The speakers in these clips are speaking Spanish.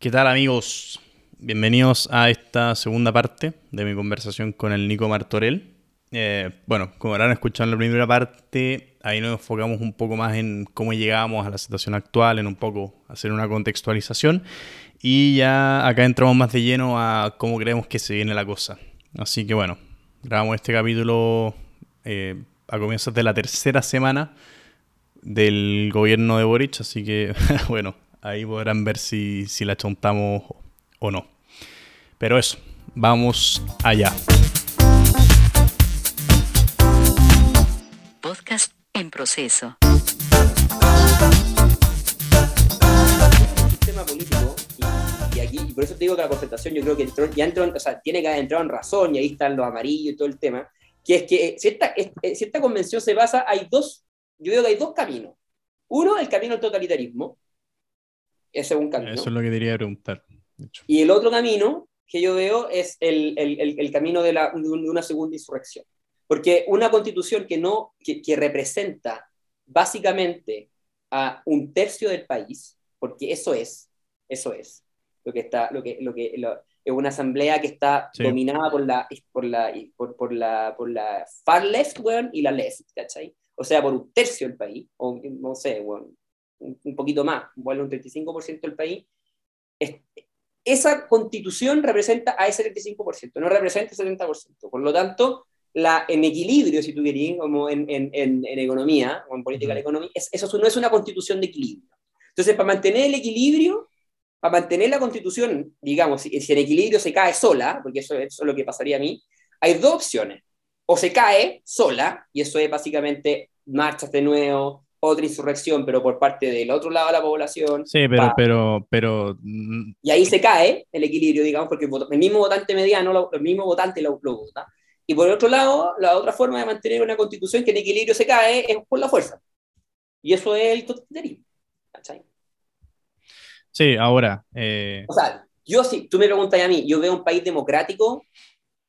¿Qué tal amigos? Bienvenidos a esta segunda parte de mi conversación con el Nico Martorell. Eh, bueno, como habrán escuchado en la primera parte, ahí nos enfocamos un poco más en cómo llegamos a la situación actual, en un poco hacer una contextualización. Y ya acá entramos más de lleno a cómo creemos que se viene la cosa. Así que bueno, grabamos este capítulo eh, a comienzos de la tercera semana del gobierno de Boric, así que bueno, Ahí podrán ver si, si la chontamos o no. Pero eso, vamos allá. Podcast en proceso. sistema político, y, aquí, y por eso te digo que la concentración yo creo que ya entró, o sea, tiene que haber entrado en razón, y ahí están los amarillos y todo el tema, que es que si esta, si esta convención se basa, hay dos, yo veo que hay dos caminos. Uno, el camino al totalitarismo, ese es un camino. Eso es lo que quería preguntar. Y el otro camino que yo veo es el, el, el camino de, la, de, una segunda insurrección. Porque una constitución que, no, que, que, representa básicamente a un tercio del país, porque eso es, eso es lo que está, lo que, lo que lo, es una asamblea que está sí. dominada por la, por la, por, por, la, por la far left, bueno, y la left, ¿cachai? O sea, por un tercio del país, o no sé, bueno, un poquito más, igual un 35% del país, es, esa constitución representa a ese 35%, no representa el 70%. Por lo tanto, la, en equilibrio, si tú querías, como en, en, en, en economía o en política de la economía, es, eso no es una constitución de equilibrio. Entonces, para mantener el equilibrio, para mantener la constitución, digamos, si, si en equilibrio se cae sola, porque eso, eso es lo que pasaría a mí, hay dos opciones. O se cae sola, y eso es básicamente marchas de nuevo, otra insurrección, pero por parte del otro lado de la población. Sí, pero, va. pero, pero... Y ahí se cae el equilibrio, digamos, porque el mismo votante mediano, el mismo votante lo, lo, vota. Y por otro lado, la otra forma de mantener una constitución que en equilibrio se cae es por la fuerza. Y eso es el totalitarismo. ¿Cachai? Sí, ahora... Eh... O sea, yo si tú me preguntas a mí, yo veo un país democrático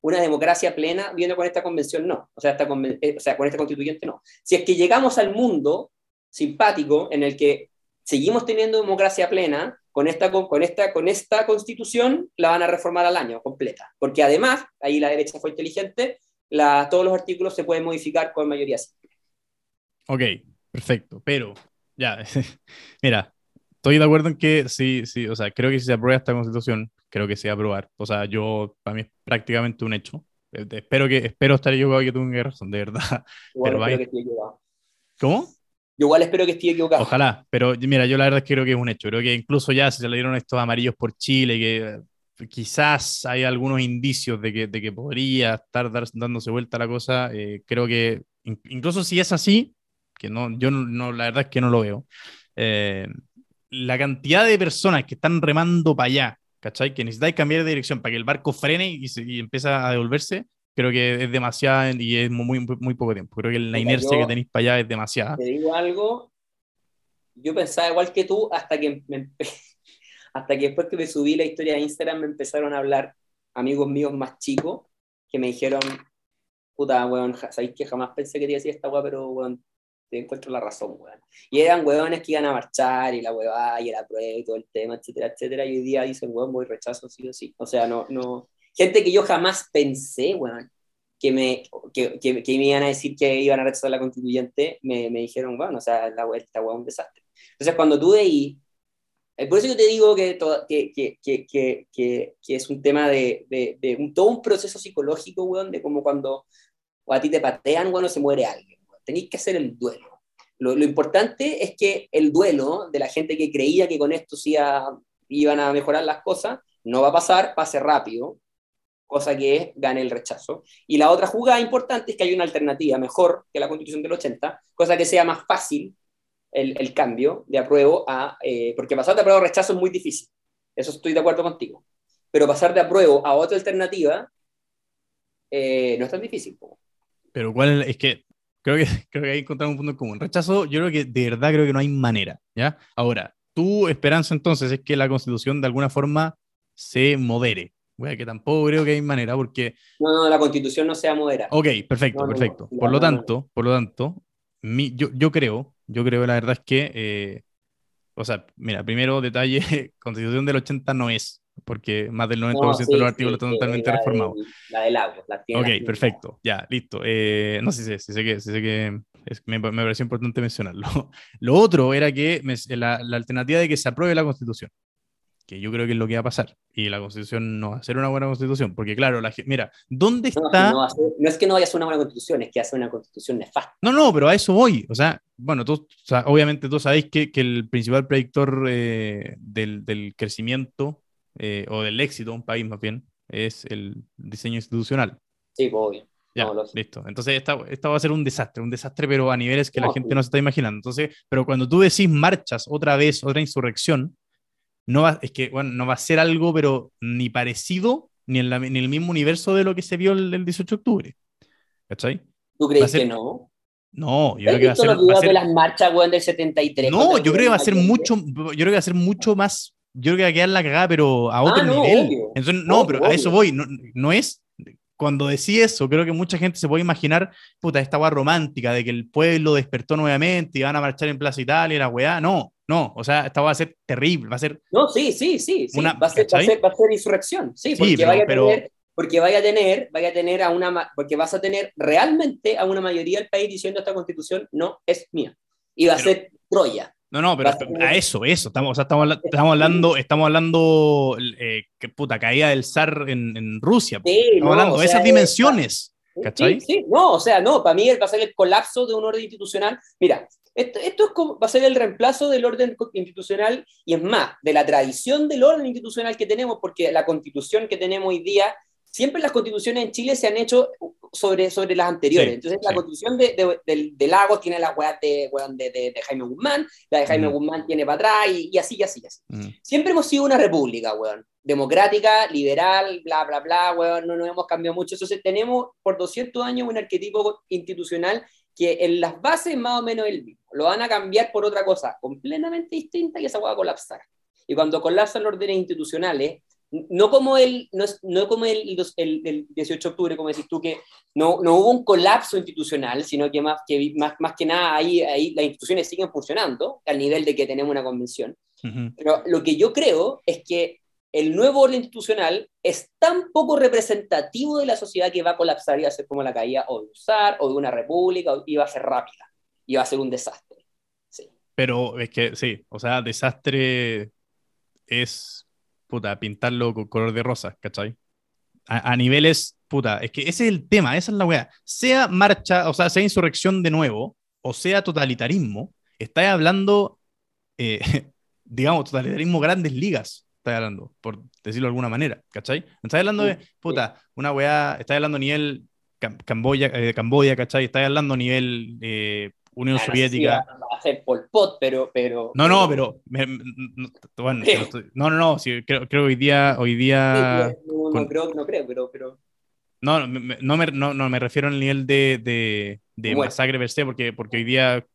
una democracia plena viendo con esta convención no, o sea, esta, o sea, con esta constituyente no. Si es que llegamos al mundo simpático en el que seguimos teniendo democracia plena, con esta, con, esta, con esta constitución la van a reformar al año completa. Porque además, ahí la derecha fue inteligente, la, todos los artículos se pueden modificar con mayoría simple. Ok, perfecto. Pero, ya, mira, estoy de acuerdo en que sí, sí, o sea, creo que si se aprueba esta constitución, creo que se va a aprobar. O sea, yo, para mí es prácticamente un hecho. Espero, que, espero estar equivocado que tenga razón, de verdad. Igual pero que. ¿Cómo? Yo igual espero que esté equivocado. Ojalá, pero mira, yo la verdad es que creo que es un hecho. Creo que incluso ya se le dieron estos amarillos por Chile, que quizás hay algunos indicios de que, de que podría estar dar, dándose vuelta la cosa. Eh, creo que incluso si es así, que no, yo no, la verdad es que no lo veo. Eh, la cantidad de personas que están remando para allá, ¿cachai? Que necesitáis cambiar de dirección para que el barco frene y, se, y empiece a devolverse, creo que es demasiada y es muy, muy, muy poco tiempo. Creo que la inercia yo, que tenéis para allá es demasiada. Te digo algo, yo pensaba igual que tú hasta que, me, hasta que después que me subí la historia de Instagram me empezaron a hablar amigos míos más chicos que me dijeron, puta, weón, sabéis que jamás pensé que te decía esta weá, pero weón, te encuentro la razón, weón. Y eran weones que iban a marchar y la weá y la prueba y todo el tema, etcétera, etcétera. Y hoy día dicen, weón, voy rechazo sí o sí. O sea, no, no. Gente que yo jamás pensé, weón, que me, que, que, que me iban a decir que iban a rechazar la constituyente, me, me dijeron, bueno, o sea, la esta es un desastre. Entonces, cuando tú veis, por eso yo te digo que, todo, que, es un tema de, de, de un, todo un proceso psicológico, weón, de como cuando o a ti te patean, weón, o se muere alguien tenéis que hacer el duelo. Lo, lo, importante es que el duelo de la gente que creía que con esto sí a, iban a mejorar las cosas, no va a pasar, pase rápido, cosa que es gane el rechazo. Y la otra jugada importante es que hay una alternativa mejor que la constitución del 80, cosa que sea más fácil el, el cambio de apruebo a... Eh, porque pasar de apruebo a rechazo es muy difícil, eso estoy de acuerdo contigo. Pero pasar de apruebo a otra alternativa eh, no es tan difícil. Pero cuál es que creo que, creo que ahí encontramos un punto en común. Rechazo, yo creo que de verdad creo que no hay manera, ¿ya? Ahora, tu esperanza entonces es que la constitución de alguna forma se modere. Bueno, que tampoco creo que hay manera porque... No, no, la constitución no sea modera. Ok, perfecto, no, no, perfecto. No, por lo tanto, por lo tanto, mi, yo, yo creo, yo creo la verdad es que eh, O sea, mira, primero detalle, constitución del 80 no es, porque más del 90% No, sí, de los artículos sí, están sí, totalmente la reformados. del- La del agua. La tiene Ok, las- perfecto, ya, listo. Eh, no sé, sí sé que, sé que es- me, me pareció importante mencionarlo. Lo otro era que me- la, la alternativa de que se apruebe la constitución, que yo creo que es lo que va a pasar, y la constitución no va a ser una buena constitución, porque claro, la, mira, ¿dónde No, está? no, ser- no es que no vaya a ser una buena constitución, es que hace una constitución nefasta. No, no, pero a eso voy. O sea, bueno, tú, o sea, obviamente todos sabéis que, que el principal predictor eh, del, del crecimiento eh, o del éxito de un país más bien es el diseño institucional. Sí, pues, obvio. Ya, No, listo. Entonces, esta, esta va a ser un desastre, un desastre, pero a niveles que la No, gente sí. no se está imaginando. Entonces, pero cuando tú decís marchas otra vez, otra insurrección, no va, es que, bueno, no va a ser algo, pero ni parecido, ni en, la- ni en el mismo universo de lo que se vio el, el 18 de octubre. ¿Cachai? ¿Tú crees ser- que no? No, yo ¿Has creo que va a ser, va a ser- de las marchas, weón, del 73? No, yo creo que va a ser mucho, yo creo que va a ser mucho más, yo creo que va a quedar la cagada, pero a otro Ah, no, nivel. obvio. Entonces, no, Obvio, pero a eso obvio. voy, no, no es, cuando decís eso, creo que mucha gente se puede imaginar, puta, esta weá romántica de que el pueblo despertó nuevamente y van a marchar en Plaza Italia y la weá, no, no, o sea, esta va a ser terrible, va a ser, No, sí, sí, sí. sí. Una- va, a ser, va, a ser, va a ser insurrección. Sí, Sí, porque, pero- vaya a tener, porque vaya a tener, vaya a tener a una, porque vas a tener realmente a una mayoría del país diciendo esta constitución no es mía. Y va a Pero- ser Troya. no, no, pero a a eso, eso, estamos, o sea, estamos, estamos hablando, estamos hablando, eh, que puta, caída del zar en, en Rusia, Sí, estamos no, hablando o de sea, esas dimensiones. Sí, ¿Cachai? Sí, no, o sea, no, para mí va a ser el colapso de un orden institucional. Mira, esto, esto es como, va a ser el reemplazo del orden institucional y es más, de la tradición del orden institucional que tenemos, porque la constitución que tenemos hoy día, siempre las constituciones en Chile se han hecho sobre, sobre las anteriores. Sí, Entonces, la sí. constitución de, de, del- de Lagos tiene las weas de, de, de, de Jaime Guzmán, la de Jaime Ujú. Guzmán tiene para atrás y, y así, y así, y así. Mm. Siempre hemos sido una república, weón. Democrática, liberal, bla, bla, bla, weón. No nos hemos cambiado mucho. Entonces tenemos por 200 años un arquetipo institucional que en las bases más o menos el mismo. Lo van a cambiar por otra cosa completamente distinta y esa va a colapsar. Y cuando colapsan los órdenes institucionales, no como el, no, es- no como el, el, el 18 de octubre, como decís tú, que no, no hubo un colapso institucional, sino que más que, más, más que nada ahí, ahí las instituciones siguen funcionando al nivel de que tenemos una convención. Ujú. Pero lo que yo creo es que el nuevo orden institucional es tan poco representativo de la sociedad que va a colapsar y va a ser como la caída o de un zar o de una república o- y va a ser rápida y va a ser un desastre. Sí. Pero es que sí, o sea, desastre es, puta, pintarlo con color de rosa, ¿cachai? A, a niveles, puta, es que ese es el tema, esa es la weá. Sea marcha, o sea, sea insurrección de nuevo, o sea totalitarismo, estáis hablando, eh, digamos, totalitarismo grandes ligas, estáis hablando, por decirlo de alguna manera, ¿cachai? Estáis hablando de, puta, una weá, estáis hablando a nivel Cam- Camboya, eh, Camboya, ¿cachai? Estáis hablando a nivel eh, Unión Ah, no sé si Soviética. va, a ser Pol Pot, pero... pero No, no, pero. me- no, bueno, no, no, no. sí, creo, creo hoy día. Hoy día Sí, no, no con- creo, no creo, pero... pero no, me- no, me, no, no me refiero al nivel de, de, de Bueno. masacre per se, porque, porque hoy día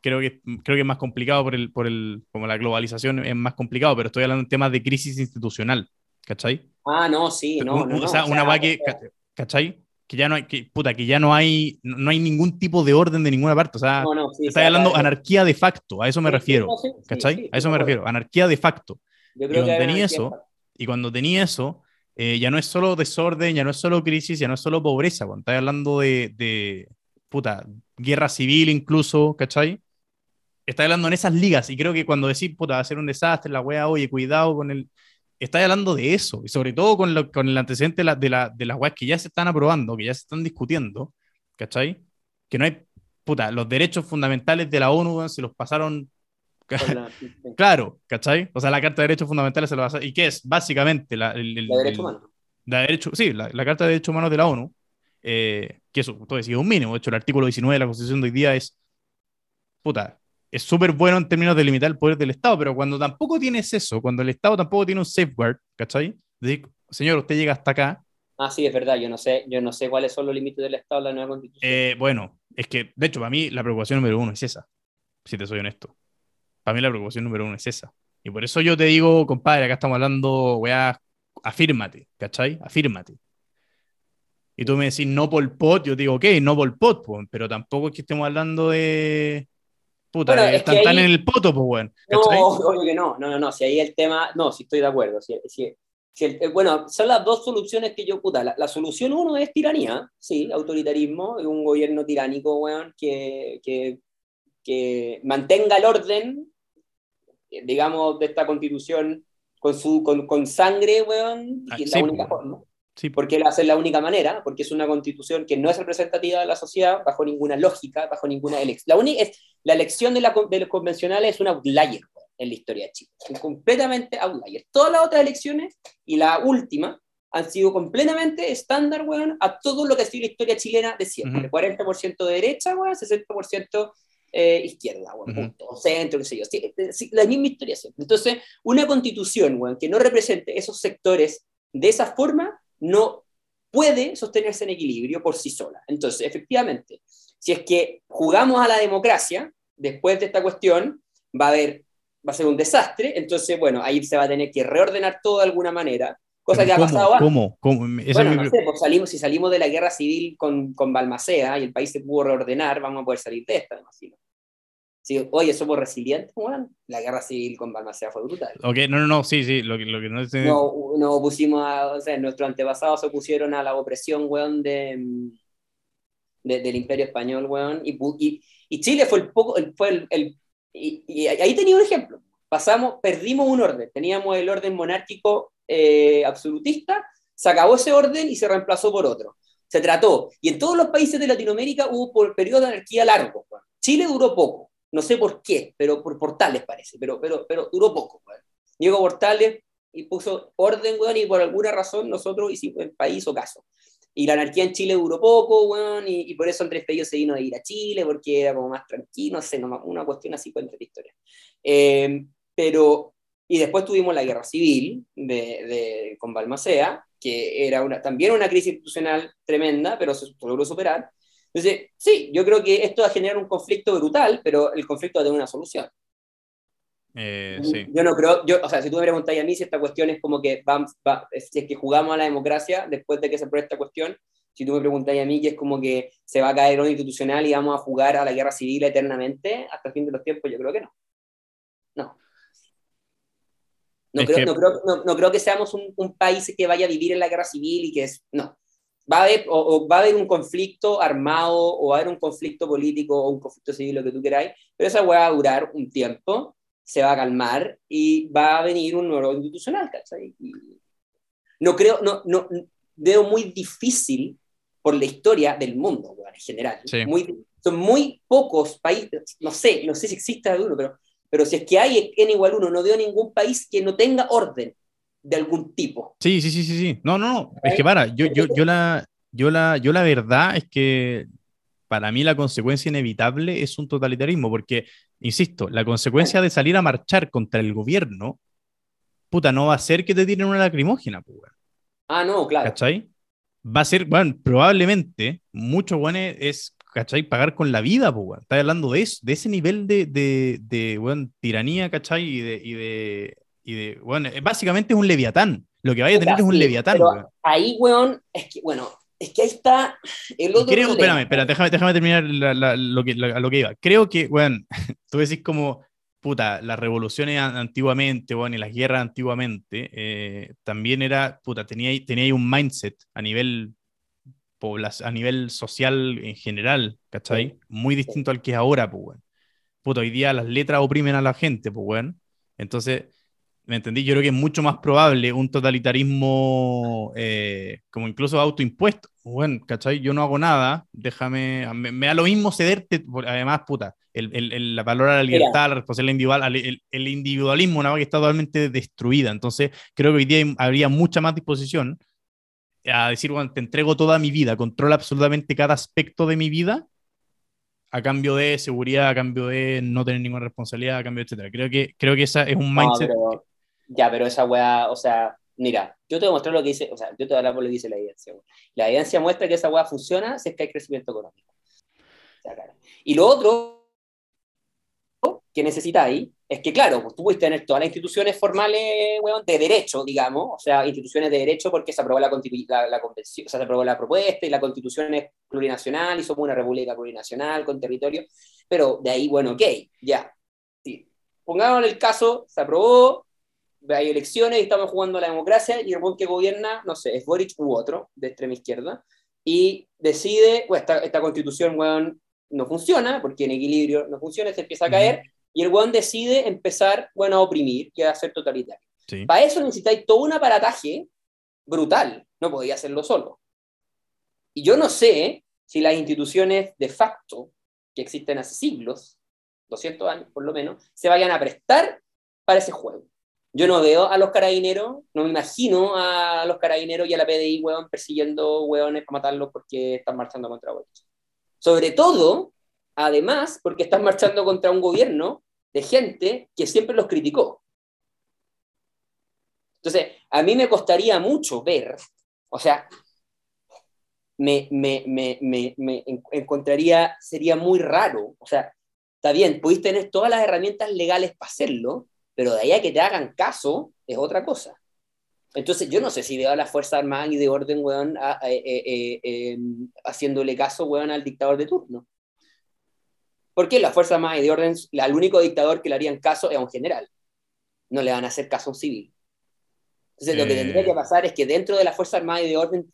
creo que, creo que es más complicado por el, por el. Como la globalización es más complicado, pero estoy hablando en temas de crisis institucional. ¿Cachai? ah, no, sí, no, Un- no, no, o sea, o una sea, weá que. ¿Cachai? Que ya no hay. Que, puta, que ya no hay. No hay ningún tipo de orden de ninguna parte. O sea, no, sí, Estás hablando a- anarquía de facto, a eso me sí, refiero. sí, ¿Cachai? a eso me de refiero, anarquía de facto. Yo Y creo que cuando hay tenía eso, y cuando tenía eso, eh, ya no es solo desorden, ya no es solo crisis, ya no es solo pobreza, cuando estás hablando de, puta, guerra civil incluso, ¿cachai? Estás hablando en esas ligas, y creo que cuando decís, puta, va a ser un desastre, la wea, oye, cuidado con el... Estás hablando de eso, y sobre todo con, lo- con el antecedente de, la- de, la- de las weas que ya se están aprobando, que ya se están discutiendo, ¿cachai? Que no hay, puta, los derechos fundamentales de la ONU se los pasaron la- Claro, ¿cachai? O sea, la Carta de Derechos Fundamentales se lo va a hacer. ¿Y qué es? Básicamente, la, el, el- la derecho el- humano. la derecho, sí, la, la Carta de Derechos Humanos de la ONU, eh, que eso, todo decía un mínimo. De hecho, el artículo 19 de la Constitución de hoy día es, puta, es súper bueno en términos de limitar el poder del Estado, pero cuando tampoco tienes eso, cuando el Estado tampoco tiene un safeguard, ¿cachai? Decir, señor, usted llega hasta acá, Ah, sí, es verdad, yo no sé, yo no sé cuáles son los límites del Estado de la nueva constitución. eh, bueno, es que, de hecho, para mí la preocupación número uno es esa, si te soy honesto. Para mí la preocupación número uno es esa. Y por eso yo te digo, compadre, acá estamos hablando, weá, afírmate, ¿cachai? Afírmate. Y tú me decís no Pol Pot, yo digo, ok, no Pol Pot, po, pero tampoco es que estemos hablando de, puta, Bueno, están tan en el poto, pues, weón. No, obvio que no, no, no, no, si ahí el tema, no, si estoy de acuerdo. Si, si- si el- eh, bueno, son las dos soluciones que yo, puta, la, la solución uno es tiranía, sí, autoritarismo, un gobierno tiránico, weón, que, que, que mantenga el orden, digamos, de esta constitución con, su, con, con sangre, weón, Ah, y es sí, la única forma. Sí, Porque va a ser la única manera, porque es una constitución que no es representativa de la sociedad bajo ninguna lógica, bajo ninguna elección. La, uni- es, la elección de, la, de los convencionales es un outlier weón, en la historia de Chile. Es completamente outlier. Todas las otras elecciones y la última han sido completamente estándar, weón, a todo lo que ha sido la historia chilena de siempre. 40% de derecha, weón, 60% eh, izquierda, weón, Ujú. punto, o centro, qué sé yo. Sí, eh, sí, la misma historia siempre. Entonces, una constitución, weón, que no represente esos sectores de esa forma, no puede sostenerse en equilibrio por sí sola. Entonces, efectivamente, si es que jugamos a la democracia, después de esta cuestión, va a haber, va a ser un desastre, entonces, bueno, ahí se va a tener que reordenar todo de alguna manera, cosa que ha ¿cómo? pasado antes. ¿Cómo? ¿Cómo? Esa Bueno, mi no sé, pues salimos, si salimos de la guerra civil con, con Balmaceda y el país se pudo reordenar, vamos a poder salir de esta, me imagino. Oye, somos resilientes, weón. La guerra civil con Balmaceda fue brutal. Ok, no, no, no, sí, sí, lo que, lo que no es... No, no pusimos a, o sea, nuestros antepasados se pusieron a la opresión, weón, de, de- del imperio español, weón, y, y, y Chile fue el poco, el- fue el, el- y, y ahí tenía un ejemplo. Pasamos, perdimos un orden, teníamos el orden monárquico eh, absolutista, se acabó ese orden y se reemplazó por otro. Se trató, y en todos los países de Latinoamérica hubo por periodos de anarquía largos. weón. Chile duró poco, no sé por qué, pero por Portales parece, pero, pero, pero duró poco. weón. Llegó Portales y puso orden, weón, y por alguna razón nosotros hicimos el país hizo caso. Y la anarquía en Chile duró poco, weón, y, y por eso Andrés Bello se vino a ir a Chile, porque era como más tranquilo, no sé, una cuestión así cuenta la historia. Eh, pero, y después tuvimos la guerra civil de, de, con Balmaceda, que era una, también una crisis institucional tremenda, pero se logró superar. Entonces, sí, yo creo que esto va a generar un conflicto brutal, pero el conflicto va a tener una solución. Eh, sí. Yo no creo, yo, o sea, si tú me preguntas a mí si esta cuestión es como que va, va- si es que jugamos a la democracia después de que se apruebe esta cuestión, si tú me preguntas a mí que es como que se va a caer lo institucional y vamos a jugar a la guerra civil eternamente hasta el fin de los tiempos, yo creo que no. No. No, creo, que- no, creo, no, no creo que seamos un, un país que vaya a vivir en la guerra civil y que es. No. Va a haber, o, o va a haber un conflicto armado, o va a haber un conflicto político, o un conflicto civil, lo que tú queráis, pero esa va a durar un tiempo, se va a calmar y va a venir un nuevo institucional, ¿cachai? Y no creo, no, no, veo muy difícil por la historia del mundo, en general. Sí. Muy, son muy pocos países, no sé, no sé si existe alguno, pero, pero si es que hay n igual uno, no veo ningún país que no tenga orden de algún tipo. Sí, sí, sí, sí, sí. No, no, no. Es que para, yo, yo, yo la, yo la, yo la verdad es que para mí la consecuencia inevitable es un totalitarismo, porque, insisto, la consecuencia de salir a marchar contra el gobierno, puta, no va a ser que te tiren una lacrimógena, pues, weón. Ah, no, claro. ¿cachai? Va a ser, bueno, probablemente, muchos buenos es, ¿cachai? Pagar con la vida, pues, weón. Estás hablando de eso, de ese nivel de, de, de weón, tiranía, ¿cachai? Y de, y de, y de, bueno, eh, básicamente es un leviatán. Lo que vaya a tener es un leviatán, pero weón. Ahí, weón, es que, bueno, es que ahí está el otro Creo, espérame, espera, déjame, déjame terminar la- la- lo, que, la- a lo que iba. Creo que, weón, tú decís como, puta, las revoluciones an- antiguamente, weón, y las guerras antiguamente, eh, también era, puta, tenía, tenía ahí un mindset a nivel, a nivel social en general, ¿cachai? Muy distinto al que es ahora, pues, weón. Puta, hoy día las letras oprimen a la gente, pues, weón. Entonces, ¿me entendí? Yo creo que es mucho más probable un totalitarismo eh, como incluso autoimpuesto. Bueno, ¿cachai? Yo no hago nada, déjame, me, me da lo mismo cederte, además, puta, el, el- el- la valor a la Mira. libertad, la responsabilidad individual, al- el, individualismo, una cosa que está totalmente destruida. Entonces, creo que hoy día habría mucha más disposición a decir, bueno, te entrego toda mi vida, controla absolutamente cada aspecto de mi vida a cambio de seguridad, a cambio de no tener ninguna responsabilidad, a cambio de etcétera. Creo que, creo que esa es un No, mindset. pero- ya, pero esa weá, o sea, mira, yo te voy a mostrar lo que dice, o sea, yo te voy a hablar por lo que dice la evidencia. La evidencia muestra que esa weá funciona si es que hay crecimiento económico. O sea, claro. Y lo otro que necesitáis es que, claro, pues tú puedes tener todas las instituciones formales, weón, de derecho, digamos, o sea, instituciones de derecho porque se aprobó la, la, la convención, o sea, se aprobó la propuesta y la constitución es plurinacional y somos una república plurinacional con territorio. pero de ahí, bueno, ok, ya. Sí. Pongamos el caso, se aprobó, hay elecciones y estamos jugando a la democracia y el buen que gobierna, no sé, es Boric u otro, de extrema izquierda, y decide, pues esta, esta constitución, weón, no funciona, porque en equilibrio no funciona, se empieza a caer, y el weón decide empezar, bueno, a oprimir y a ser totalitario. Para eso necesitáis todo un aparataje brutal, no podía hacerlo solo. Y yo no sé si las instituciones de facto que existen hace siglos, 200 años por lo menos, se vayan a prestar para ese juego. Yo no veo a los carabineros, no me imagino a los carabineros y a la PDI, weón, persiguiendo weones para matarlos porque están marchando contra Boric. Sobre todo, además, porque están marchando contra un gobierno de gente que siempre los criticó. Entonces, a mí me costaría mucho ver, o sea, me, me, me, me, encontraría, sería muy raro, o sea, está bien, pudiste tener todas las herramientas legales para hacerlo, pero de ahí a que te hagan caso es otra cosa. Entonces, yo no sé si veo a las Fuerzas Armadas y de orden, weón, eh, eh, eh, haciéndole caso, weón, al dictador de turno. Porque las Fuerzas Armadas y de orden, el único dictador que le harían caso es a un general. No le van a hacer caso a un civil. Entonces, lo que tendría que pasar es que dentro de las Fuerzas Armadas y de orden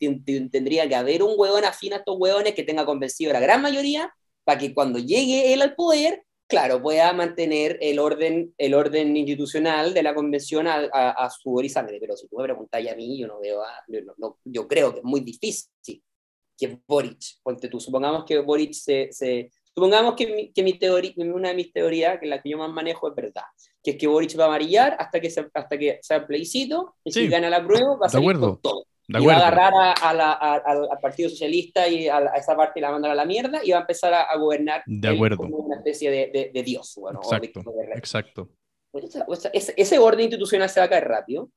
tendría que haber un hueón afín a estos hueones que tenga convencido a la gran mayoría para que cuando llegue él al poder claro, pueda mantener el orden, el orden institucional de la convención a, a, y sangre. Pero si tú me preguntas a mí, yo no veo, yo, creo que es muy difícil que Boric, ponte tú, supongamos que Boric se, se supongamos que, mi, que mi teoría, una de mis teorías, que la que yo más manejo es verdad, que es que Boric va a amarillar hasta que, se, hasta que sea plebiscito, y si gana la prueba va a salir con todo y va a agarrar al Partido Socialista y a, esa parte y la mandar a la mierda y va a empezar a, gobernar de acuerdo. como una especie de, de, dios. Bueno, exacto, exacto. Pues ese, ese, orden institucional se va a caer rápido.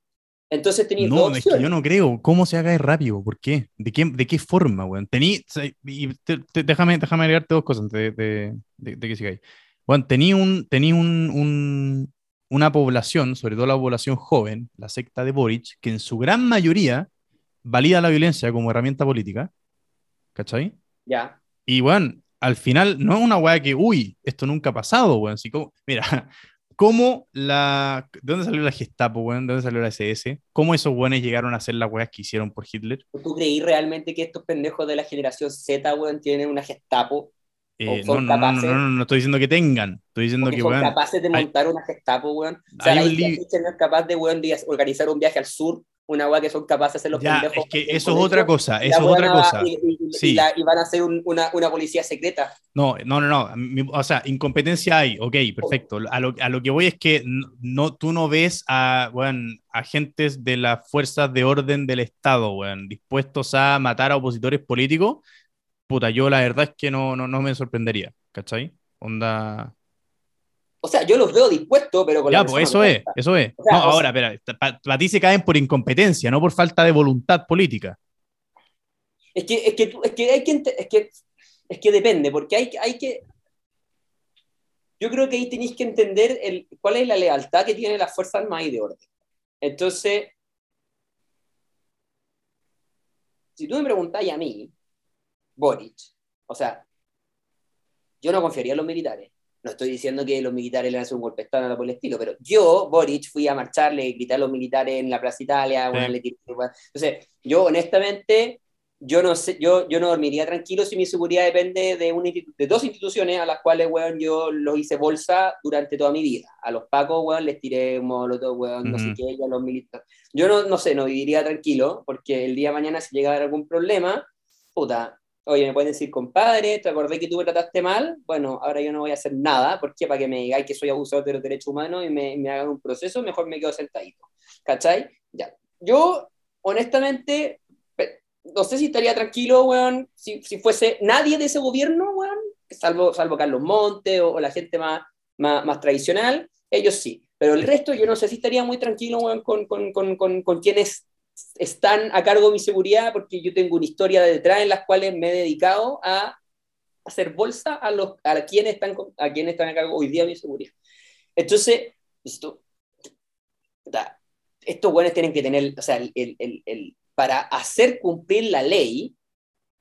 Entonces tenéis No, es que yo no creo. ¿Cómo se va a caer rápido? ¿Por qué? ¿De qué, de qué forma, weón? Tení, y déjame, déjame agregarte dos cosas antes de, de, de que sigáis. Bueno, tenía un, tenía un, un, una población, sobre todo la población joven, la secta de Boric, que en su gran mayoría valida la violencia como herramienta política. ¿Cachai? Ya. Y bueno, al final no es una weá que, uy, esto nunca ha pasado, weón. Como, mira, ¿cómo la. ¿De dónde salió la Gestapo, weón? ¿De dónde salió la SS? ¿Cómo esos weones llegaron a hacer las weas que hicieron por Hitler? ¿Tú creí realmente que estos pendejos de la generación Z, weón, tienen una Gestapo? Eh, no, no, no, no, no, estoy diciendo que tengan, estoy diciendo que, son capaces de montar una Gestapo, weón. O sea, la no es capaz de, weón, de organizar un viaje al sur una weá que son capaces de hacer los ya, Es que eso es otra cosa, eso es otra cosa. Y, sí. y, van a ser una, una, policía secreta. No, no, no, no. O sea, incompetencia hay, ok, perfecto. A lo, a lo que voy es que no, tú no ves a bueno, agentes de las fuerzas de orden del Estado, weón, dispuestos a matar a opositores políticos. Puta, yo la verdad es que no, no, no me sorprendería, ¿cachai? Onda. O sea, yo los veo dispuestos, pero con ya, pues eso es, eso es. no, ahora, espera, para ti se caen por incompetencia, no por falta de voluntad política. Es que, es que, es que hay que, es que, es que depende, porque hay, hay que, yo creo que ahí tenéis que entender el, cuál es la lealtad que tienen las Fuerzas Armadas y de orden. Entonces, si tú me preguntáis a mí, Boric, o sea, yo no confiaría en los militares. No estoy diciendo que los militares le hacen un golpe de estado por el estilo, pero yo, Boric, fui a marcharle, grité a los militares en la Plaza Italia, bueno, le tiré, Entonces, yo honestamente, yo no sé, yo, yo no dormiría tranquilo si mi seguridad depende de, un de dos instituciones a las cuales, weón, yo los hice bolsa durante toda mi vida. A los pacos, weón, les tiré un molotov, weón, no sé qué, a los militares. Yo no, no sé, no viviría tranquilo, porque el día de mañana si llega a haber algún problema, puta, oye, me pueden decir, compadre, ¿te acordé que tú me trataste mal? Bueno, ahora yo no voy a hacer nada, ¿por qué? Para que me digáis que soy abusador de los derechos humanos y me, me hagan un proceso, mejor me quedo sentadito. ¿Cachai? Ya. Yo, honestamente, no sé si estaría tranquilo, weón, si, si fuese nadie de ese gobierno, weón, salvo, salvo Carlos Monte o, la gente más, más, más, tradicional, ellos sí. Pero el resto, yo no sé si estaría muy tranquilo, weón, con, con, con, con, con quienes están a cargo de mi seguridad porque yo tengo una historia de detrás en las cuales me he dedicado a hacer bolsa a, los, a, quienes, están, a quienes están a cargo hoy día de mi seguridad. Entonces, esto, estos buenos tienen que tener, o sea, el, el, el, para hacer cumplir la ley,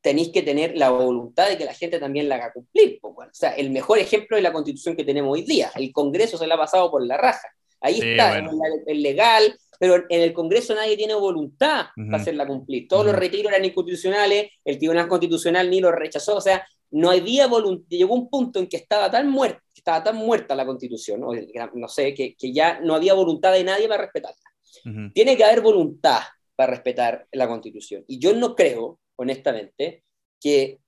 tenéis que tener la voluntad de que la gente también la haga cumplir. O sea, el mejor ejemplo es la constitución que tenemos hoy día. El Congreso se la ha pasado por la raja. Ahí está, es legal, pero en el Congreso nadie tiene voluntad para hacerla cumplir. Todos los retiros eran inconstitucionales, el Tribunal Constitucional ni lo rechazó, o sea, no había voluntad, llegó un punto en que estaba tan muerta, estaba tan muerta la Constitución, no, sé, que, ya no había voluntad de nadie para respetarla. Tiene que haber voluntad para respetar la Constitución. Y yo no creo, honestamente, que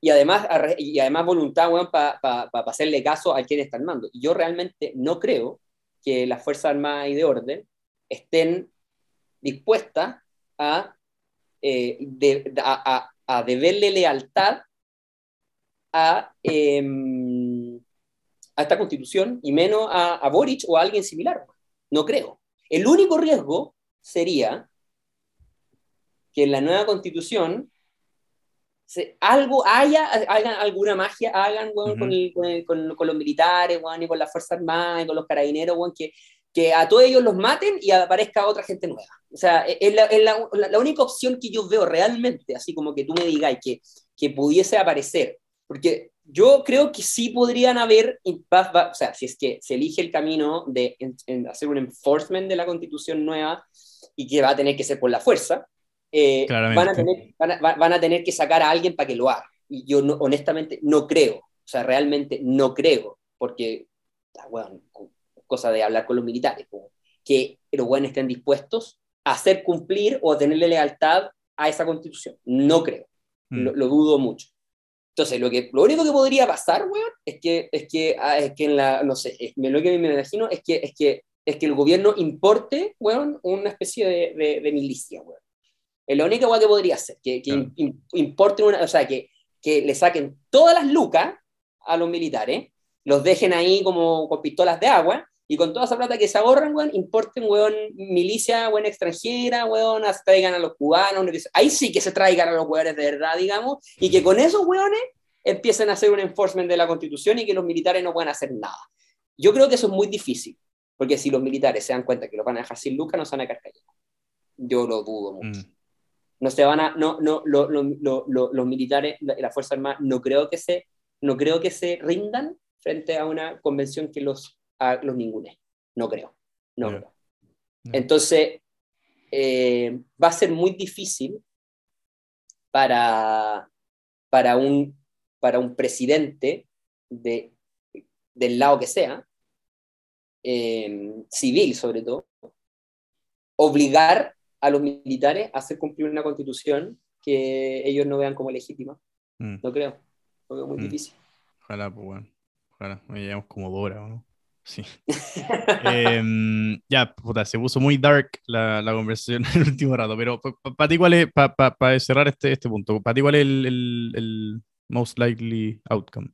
y además, y además voluntad para hacerle caso a quien está armando. Y yo realmente no creo que las Fuerzas Armadas y de Orden estén dispuestas a, eh, a, a, deberle lealtad a, em, a, esta constitución y menos a, a Boric o a alguien similar. No creo. El único riesgo sería que en la nueva constitución se, algo haya, hagan alguna magia, hagan con, con, con, los militares, y con las Fuerzas Armadas, y con los carabineros, que, que a todos ellos los maten y aparezca otra gente nueva. O sea, e, es, la, es la, la, única opción que yo veo realmente, así como que tú me digas que, que pudiese aparecer. Porque yo creo que sí podrían haber, o sea, si es que se elige el camino de hacer un enforcement de la constitución nueva y que va a tener que ser por la fuerza, eh, van, a tener, van, a, tener, que sacar a alguien para que lo haga. Y yo honestamente no creo, o sea, realmente no creo, porque, bueno, cosa de hablar con los militares, que los buenos estén dispuestos a hacer cumplir o a tenerle lealtad a esa constitución. No creo, mm. lo, dudo mucho. Entonces, lo, que, lo único que podría pasar, weón, es que, es que, ah, es que en la, no sé, lo que me imagino es que, es que, es que el gobierno importe, weón, una especie de, de, milicia, weón. Es lo único que podría hacer, que, que importe una, o sea, que, que le saquen todas las lucas a los militares, los dejen ahí como con pistolas de agua y con toda esa plata que se ahorran, weón, importen, weón, milicia, weón, extranjera, weón, traigan a los cubanos, ahí sí que se traigan a los weones de verdad, digamos, y que con esos weones empiecen a hacer un enforcement de la constitución y que los militares no puedan hacer nada. Yo creo que eso es muy difícil, porque si los militares se dan cuenta que lo van a dejar sin lucas, no se van a quedar Yo lo dudo mucho. Mm. No se van a, no, no, lo, lo, los militares, la, la Fuerza Armada, no creo que se, no creo que se rindan frente a una convención que los a los ningunes. No creo. No, creo. Entonces, eh, va a ser muy difícil para, para, un, para un presidente de, del lado que sea, eh, civil sobre todo, obligar a los militares a hacer cumplir una constitución que ellos no vean como legítima. Mm. No creo. Lo veo muy mm. difícil. Ojalá, pues bueno. Ojalá, nos llevamos como Dora, ¿no? Sí. Em, ya, puta, se puso muy dark la, la conversación en el último rato, pero para ti, ¿cuál es, para cerrar este, este punto, para ti, ¿cuál es el, el, el, most likely outcome?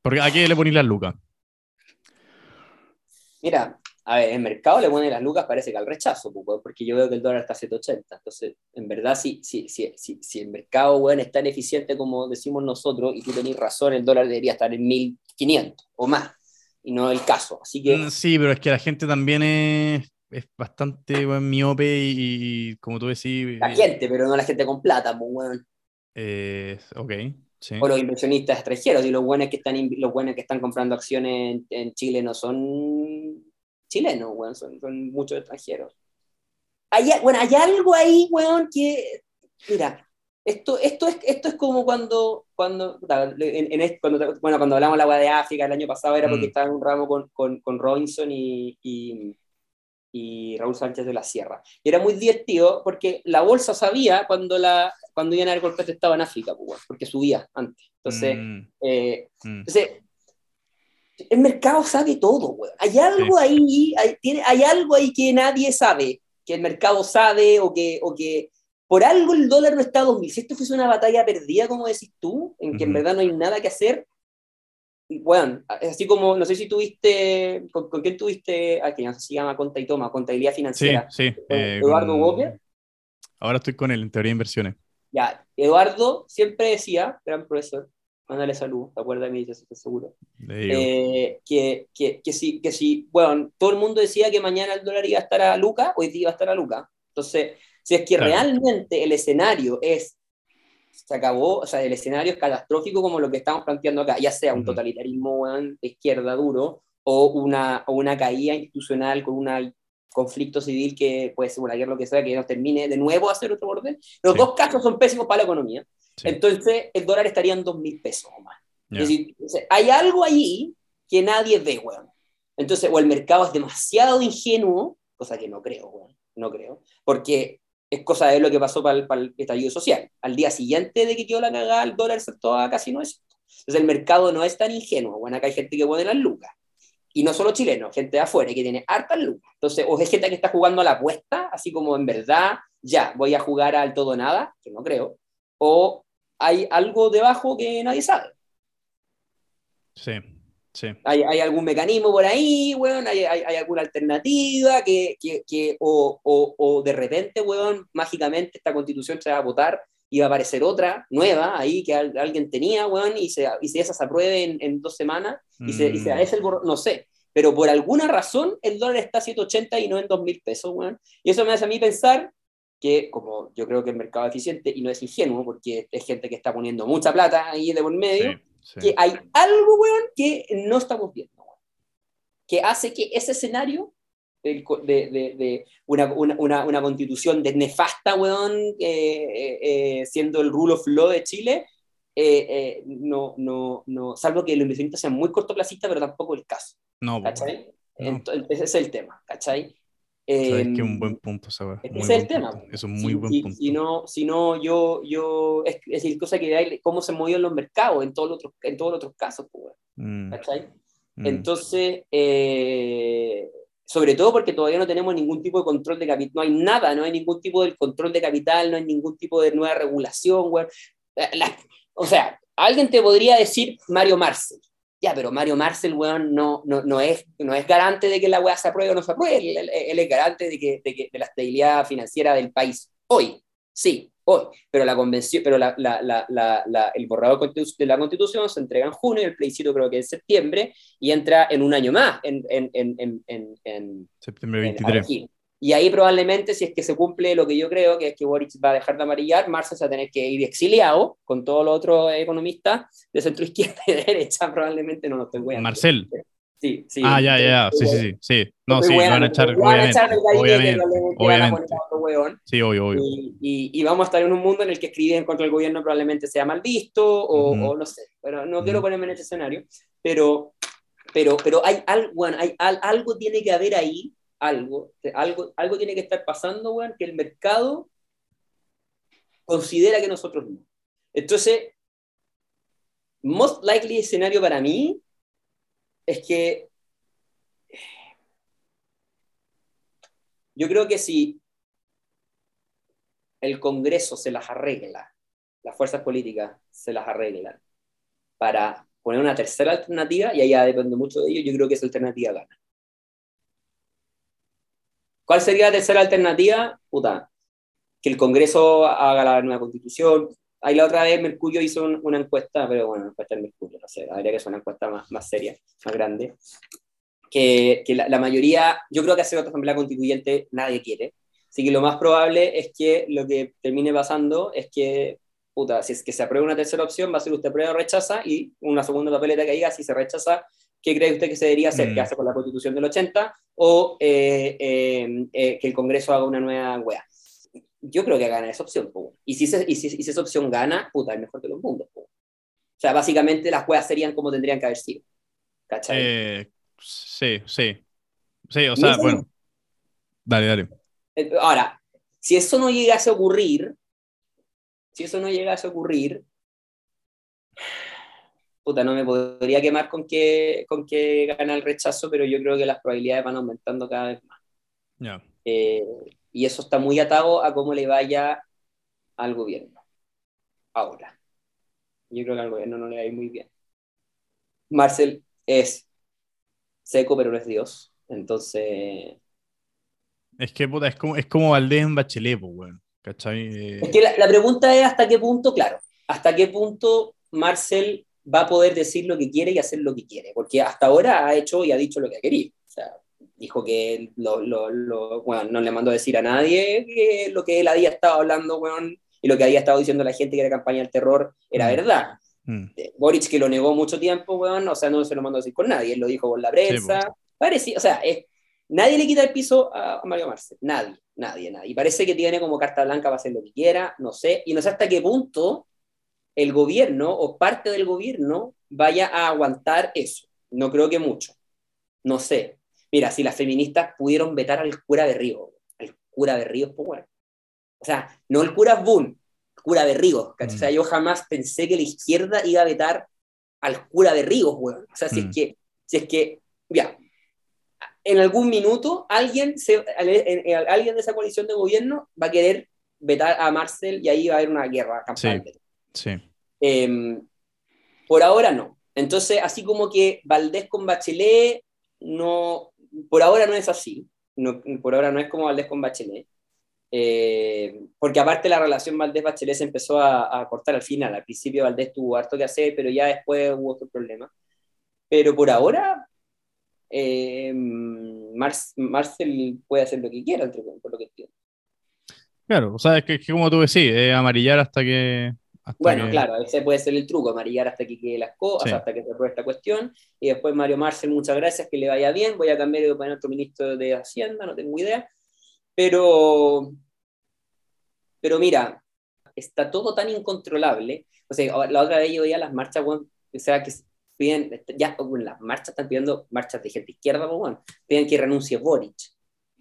Porque aquí le poní las lucas. Mira, a ver, el mercado le pone las lucas, parece que al rechazo, porque yo veo que el dólar está a 780. Entonces, en verdad, si, si, si, si, el mercado bueno, es tan eficiente como decimos nosotros, y tú tenés razón, el dólar debería estar en 1500 o más, y no el caso. Así que... Mm, sí, pero es que la gente también es, es bastante miope y, como tú decís... La gente, pero no la gente con plata, pues, bueno. Eh, ok. Sí. O los inversionistas extranjeros, y los buenos que están, los buenos que están comprando acciones en Chile no son chilenos, weón, son, son, muchos extranjeros. Hay, bueno, hay algo ahí, weón, que, mira, esto, esto, es, esto es como cuando, cuando, en, cuando, bueno, cuando hablamos de la agua de África el año pasado era porque mm. estaba en un ramo con, con, con Robinson y, y, y, Raúl Sánchez de la Sierra. Y era muy divertido porque la bolsa sabía cuando, la, cuando iban a haber golpes de Estado en África, pues, porque subía antes. Entonces, mm. Eh, mm. entonces el mercado sabe todo, güey. Hay algo ahí, hay, tiene, hay algo ahí que nadie sabe, que el mercado sabe o que, o que por algo el dólar no está a 2000. Si esto fuese una batalla perdida, como decís tú, en que en verdad no hay nada que hacer, bueno, así como, no sé si tuviste, ¿con, quién tuviste? Aquí no sé si se llama Conta y Toma, Contabilidad Financiera. Sí, sí. Eh, Eduardo Walker. Ahora estoy con él en teoría de inversiones. Ya, Eduardo siempre decía, gran profesor, mándale salud, ¿te acuerdas de mí? Estoy seguro. Eh, que, que, que, si, que si, bueno, todo el mundo decía que mañana el dólar iba a estar a Luca, hoy día iba a estar a Luca. Entonces, Si es que Claro. realmente el escenario es, se acabó, o sea, el escenario es catastrófico como lo que estamos planteando acá, ya sea un totalitarismo de izquierda duro o una, o una caída institucional con un conflicto civil que puede ser una guerra, lo que sea, que nos termine de nuevo a hacer otro orden. Los Sí. dos casos son pésimos para la economía. Sí. Entonces, el dólar estaría en 2 mil pesos o más. Ya. Es decir, hay algo allí que nadie ve, weón. Entonces, o el mercado es demasiado ingenuo, cosa que no creo, weón, no creo, porque es cosa de lo que pasó para el, para estallido social. Al día siguiente de que quedó la cagada, el dólar saltó a casi no es. Entonces, el mercado no es tan ingenuo. Bueno, acá hay gente que pone las lucas. Y no solo chilenos, gente de afuera que tiene hartas lucas. Entonces, o es gente que está jugando a la apuesta, así como en verdad, ya, voy a jugar al todo nada, que no creo, o hay algo debajo que nadie sabe. Sí, sí. Hay, hay algún mecanismo por ahí, weón, hay, hay, hay alguna alternativa que, que, que o, o, o, de repente, weón, mágicamente esta constitución se va a votar y va a aparecer otra nueva ahí que al, alguien tenía, weón, y, se, y si esa se apruebe en, en dos semanas y, se, y se es el no sé, pero por alguna razón el dólar está a 180 y no en 2 mil pesos, weón. Y eso me hace a mí pensar que, como yo creo que el mercado es eficiente y no es ingenuo, porque es gente que está poniendo mucha plata ahí de por medio, Sí, sí. que hay algo, weón, que no estamos viendo, weón. Que hace que ese escenario de, de, de, una, una, una, una, constitución de nefasta, weón, eh, eh, eh, siendo el rule of law de Chile, eh, no, no, no, salvo que los inversionistas sean muy cortoplacistas, pero tampoco el caso. No, ¿cachai? No. Entonces, ese es el tema, ¿cachai? Que es un buen punto, ¿sabes? Ese es el tema. Punto. Es un muy buen punto. Si no, si no yo, yo, es, es decir, cosa que hay, cómo se movió en los mercados en todos los otros, en todos los otros casos, pues, mm. ¿cachai? Mm. Entonces, eh, sobre todo porque todavía no tenemos ningún tipo de control de capital, no hay nada, no hay ningún tipo de control de capital, no hay ningún tipo de nueva regulación, güey. La, o sea, alguien te podría decir Mario Marcel. Ya, pero Mario Marcel, weón, no, no, no, es, no es garante de que la weá se apruebe o no se apruebe. Él, él es garante de, que, de, que, de la estabilidad financiera del país hoy. Sí, hoy. Pero la convención, pero la, la, la, el borrador de la constitución se entrega en junio, el plebiscito creo que en septiembre, y entra en un año más, en, en, en, en, en septiembre 23. Y ahí probablemente, si es que se cumple lo que yo creo, que es que Boric va a dejar de amarillar, Marcel se va a tener que ir exiliado con todos los otros economistas de centro izquierda y de derecha, probablemente no lo estoy weando. Marcel. Sí, sí. Ah, ya, ya, sí, sí, sí, sí. No, sí, van a echar, obviamente, obviamente, obviamente. Sí, obvio, obvio. Y, y, y, vamos a estar en un mundo en el que escribir en contra del gobierno probablemente sea mal visto o, o no sé, pero no quiero ponerme en ese escenario, pero, pero, pero hay, algo, bueno, hay al, algo tiene que haber ahí algo, algo, algo tiene que estar pasando, weón, que el mercado considera que nosotros no. Entonces, most likely escenario para mí es que yo creo que si el Congreso se las arregla, las fuerzas políticas se las arreglan para poner una tercera alternativa, y allá depende mucho de ello, yo creo que esa alternativa gana. ¿Cuál sería la tercera alternativa? Puta, que el Congreso haga la nueva constitución. Ahí la otra vez Mercurio hizo un, una encuesta, pero bueno, encuesta en Mercurio, no sé, habría que ser una encuesta más, más seria, más grande. Que, que la, la, mayoría, yo creo que hacer otra asamblea constituyente nadie quiere. Así que lo más probable es que lo que termine pasando es que, puta, si es que se aprueba una tercera opción, va a ser usted prueba o rechaza, y una segunda papeleta que diga si se rechaza, ¿qué cree usted que se debería hacer? Mm. ¿Qué hace con la constitución del 80? ¿O eh, eh, eh, que el Congreso haga una nueva wea? Yo creo que gana esa opción. Po. Y, si se, y, si, y si esa opción gana, puta, es mejor que los mundos. Po. O sea, básicamente las weas serían como tendrían que haber sido. ¿Cachai? Eh, sí, sí. Sí, o sea, ¿No bueno. Dale, dale. Ahora, si eso no llegase a ocurrir, si eso no llegase a ocurrir, puta, no me podría quemar con que, con que gana el rechazo, pero yo creo que las probabilidades van aumentando cada vez más. Yeah. Eh, y eso está muy atado a cómo le vaya al gobierno. Ahora, yo creo que al gobierno no le va a ir muy bien. Marcel es seco, pero no es Dios. Entonces. Es que puta, es como, es como Valdés en Bachelet, pues. Eh... Es que la, la, pregunta es hasta qué punto, claro, hasta qué punto Marcel va a poder decir lo que quiere y hacer lo que quiere, porque hasta ahora ha hecho y ha dicho lo que ha querido. O sea, dijo que lo, lo, lo, bueno, no le mandó a decir a nadie que lo que él había estado hablando, weón, y lo que había estado diciendo la gente que era campaña del terror era Mm. verdad. Mm. Eh, Boric que lo negó mucho tiempo, weón, o sea, no se lo mandó a decir con nadie, él lo dijo con la prensa. Parecía, o sea, es- nadie le quita el piso a, a Mario Marcel, nadie, nadie, nadie. Y parece que tiene como carta blanca para hacer lo que quiera, no sé, y no sé hasta qué punto el gobierno o parte del gobierno vaya a aguantar eso. No creo que mucho, no sé. Mira, si las feministas pudieron vetar al cura de Río, el cura de Río, pues bueno. O sea, no el cura Boone, el cura de Río. ¿cachai? O sea, Mm. yo jamás pensé que la izquierda iba a vetar al cura de Ríos, weón. O sea, si Mm. es que, si es que, ya, en algún minuto alguien, se, al- en- en- alguien de esa coalición de gobierno va a querer vetar a Marcel y ahí va a haber una guerra. Sí. Eh, por ahora no. Entonces, así como que Valdés con Bachelet, no, por ahora no es así. No, por ahora no es como Valdés con Bachelet. Eh, porque aparte la relación Valdés-Bachelet se empezó a, a cortar al final. Al principio Valdés tuvo harto que hacer, pero ya después hubo otro problema. Pero por ahora, eh, Mar- Marcel puede hacer lo que quiera, entre- por lo que entiendo. Claro, o sea, es que, que como tú decís, es amarillar hasta que. Bueno, que- claro, ese puede ser el truco, amarillar hasta que quede las cosas, Sí. hasta que se apruebe esta cuestión, y después Mario Marcel, muchas gracias, que le vaya bien, voy a cambiar a poner otro ministro de Hacienda, no tengo idea, pero, pero mira, está todo tan incontrolable, o sea, la otra vez yo veía las marchas, weón, o sea, que piden, ya, bueno, las marchas están pidiendo, marchas de gente izquierda, bueno, piden que renuncie Boric,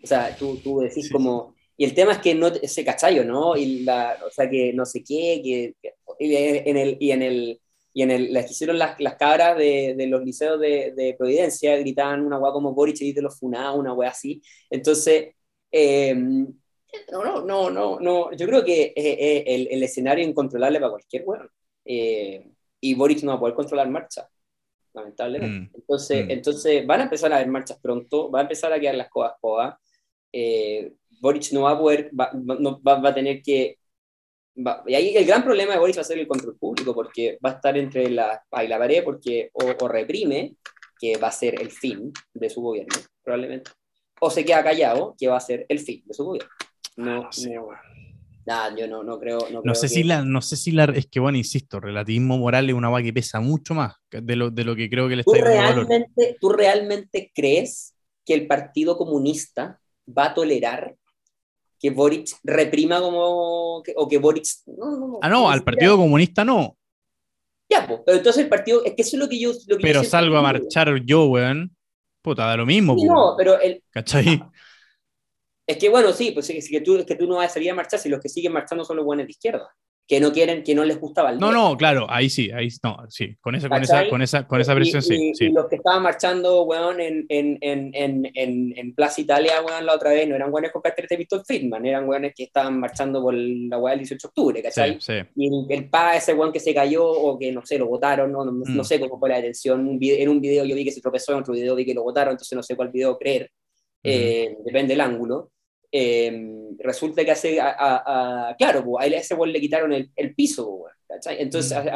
o sea, tú, tú decís Sí, como... Y el tema es que no ese cachayo, ¿no? Y la, o sea, que no sé qué, que, que- y en el, y en el, y en el, las que hicieron las, las cabras de, de los liceos de, de Providencia, gritaban una weá como Boric y de los funados, una weá así. Entonces, eh, no, no, no, no, no, yo creo que eh, eh, el, el escenario es incontrolable para cualquier weón. Eh, y Boric no va a poder controlar marcha, lamentablemente. Mm, Entonces, mm. entonces van a empezar a haber marchas pronto, va a empezar a quedar las cosas codas. Eh, Boric no va a poder, va, no- va- va a tener que... va- y ahí el gran problema de Boric va a ser el control público, porque va a estar entre la y la pared, porque o, o reprime, que va a ser el fin de su gobierno, probablemente, o se queda callado, que va a ser el fin de su gobierno. No, Ah, no sé, nada, yo no, no creo... No, No creo sé que- si la, no sé si la, es que bueno, insisto, relativismo moral es una weá que pesa mucho más de lo, de lo que creo que le ¿Tú está dando valor. realmente, ¿Tú realmente crees que el Partido Comunista va a tolerar que Boric reprima como... que- o que Boric... No, no, no, Ah, no, al Partido Comunista no, Ya, pues, pero entonces el partido... Es que eso es lo que yo... Lo que yo pero siempre salgo a digo. marchar yo, weón. Puta, da lo mismo, Sí, no, pero el, ¿cachai? es que bueno, sí, pues es que, tú, es que tú no vas a salir a marchar si los que siguen marchando son los buenos de izquierda, que no quieren, que no les gusta Valdés. No, no, claro, ahí sí, ahí no, sí, con esa, con esa, con esa, con esa Y- presión, y, sí, y sí. los que estaban marchando, weón, en, en, en, en, Plaza Italia, weón, la otra vez, no eran weones con carteles de Víctor Friedman, eran weones que estaban marchando por la weá del 18 de octubre, ¿cachai? Sí, sí. Y el, el pa, ese weón que se cayó, o que no sé, lo votaron, no, no, no Mm. sé cómo fue la detención. En un video yo vi que se tropezó, en otro video vi que lo votaron, entonces no sé cuál video creer. Eh, depende del ángulo. Eh, resulta que hace, a, a- a- claro, pues, a ese weón le quitaron el, el piso. Entonces, Mm.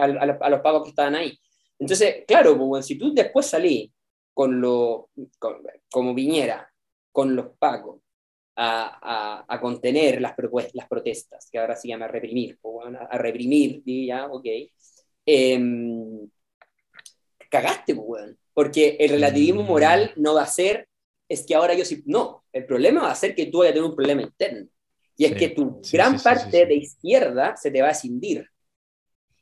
a, los- pagos que estaban ahí. Entonces, claro, pues, si tú después salís con lo, con- como Viñera, con los pagos, a, a, contener las, propuestas, las protestas, que ahora se llama reprimir, pues, a, reprimir, di ya, ok. Em, cagaste, pues. Porque el relativismo Mm. moral no va a ser, es que ahora yo sí. No, el problema va a ser que tú vayas a tener un problema interno. Y es Sí, que tu sí, gran sí, parte de izquierda se te va a escindir.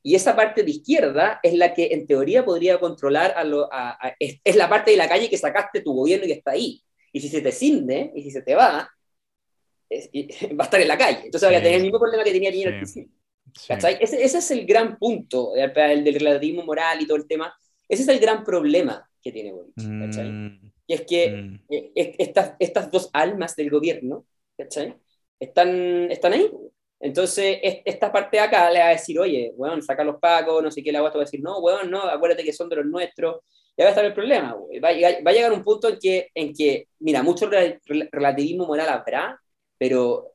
Y esa parte de izquierda es la que en teoría podría controlar a lo. a- a- es, es la parte de la calle que sacaste tu gobierno y que está ahí. Y si se te cinde, y si se te va, es- y- va a estar en la calle. Entonces va a tener el mismo problema que tenía Piñera. Ese, ese es el gran punto el, el del relativismo moral y todo el tema. Ese es el gran problema que tiene Boric. ¿cachai? Mm, Y es que mm. eh, es- estas, estas dos almas del gobierno, ¿cachai? Están, están ahí. Entonces, es- esta parte de acá le va a decir, oye, weón, saca los pacos, no sé qué, la guasta va a decir, no, weón, no, acuérdate que son de los nuestros. Ya va a estar el problema. Va a llegar, va a llegar un punto en que, en que mira, mucho rel- rel- relativismo moral habrá, pero,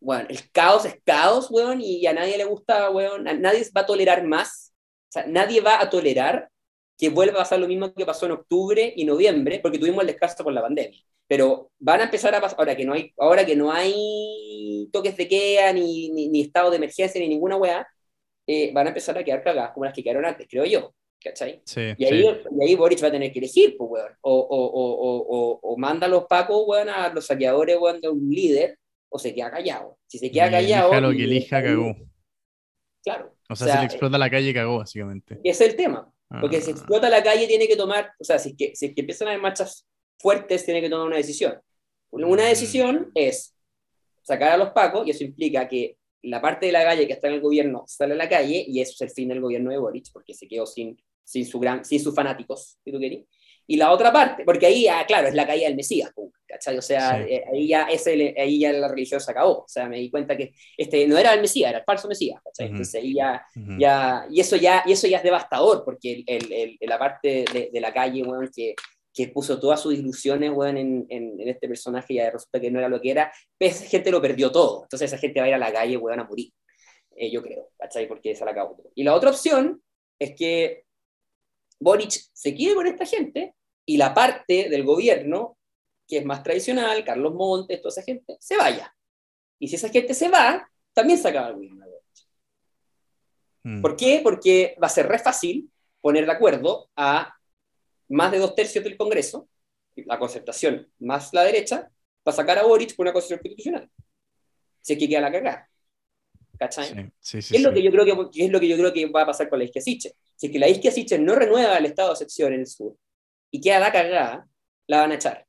bueno, el caos es caos, weón, y a nadie le gusta, weón, a nadie va a tolerar más, o sea, nadie va a tolerar que vuelva a pasar lo mismo que pasó en octubre y noviembre, porque tuvimos el descanso por la pandemia. pero van a empezar a pasar, ahora que no hay, ahora que no hay toques de queda, ni, ni, estado de emergencia, ni ninguna weá, eh, van a empezar a quedar cagadas como las que quedaron antes, creo yo. ¿Cachai? y, ahí, y ahí Boric va a tener que elegir, pues, weón. O, o, o, o, manda a los pacos, weón, a los saqueadores, weón, de un líder, o se queda callado. Si se queda callado. lo que elija, cagó. Claro. O sea, si le explota la calle, cagó, básicamente. Ese es el tema. Porque si ah. explota la calle, tiene que tomar, o sea, si es que, si es que empiezan a haber marchas fuertes, tiene que tomar una decisión. Una mm. decisión es sacar a los pacos, y eso implica que la parte de la calle que está en el gobierno sale a la calle, y eso es el fin del gobierno de Boric, porque se quedó sin, sin, su gran, sin sus fanáticos, si tú querés. Y la otra parte, porque ahí, ah, claro, es la caída del Mesías, ¿cachai? O sea, eh, ahí, ya ese, ahí ya la religión se acabó. O sea, me di cuenta que este no era el Mesías, era el falso Mesías, ¿cachai? Entonces ahí ya, ya, y eso ya, y eso ya es devastador, porque el, el, la parte de, de, la calle, bueno, que, que puso todas sus ilusiones, bueno, en, en, este personaje y ya resulta que no era lo que era, esa gente lo perdió todo. Entonces esa gente va a ir a la calle, weón, a morir. Eh, yo creo, ¿cachai? Porque se la acabó. Y la otra opción es que Boric se quede con esta gente y la parte del gobierno, que es más tradicional, Carlos Montes, toda esa gente, se vaya. Y si esa gente se va, también se acaba el gobierno de Boric. Mm. ¿Por qué? Porque va a ser re fácil poner de acuerdo a más de dos tercios del Congreso, la concertación más la derecha, para sacar a Boric por una constitución constitucional. Si es que queda la cagada. ¿Cachai? Sí, sí, es, lo que yo creo que, es lo que yo creo que va a pasar con la Siche. Si es que la Siche no renueva el estado de excepción en el sur y queda la cagada, la van a echar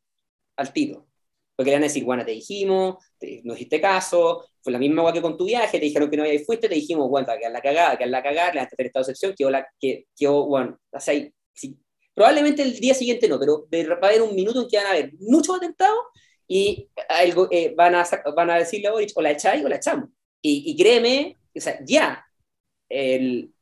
al tiro. Porque le van a decir, bueno, te dijimos, no hiciste caso, fue la misma agua que con tu viaje, te dijeron que no había fuiste, te dijimos, bueno, que la cagada, que la cagada, le van a hacer estado de excepción, quedó la, que, bueno, o sea, probablemente el día siguiente no, pero va a haber un minuto en que van a haber muchos atentados y algo, eh, van, a, van a decirle a Boric, o la echáis o la echamos. Y, créeme, o sea, ya, el,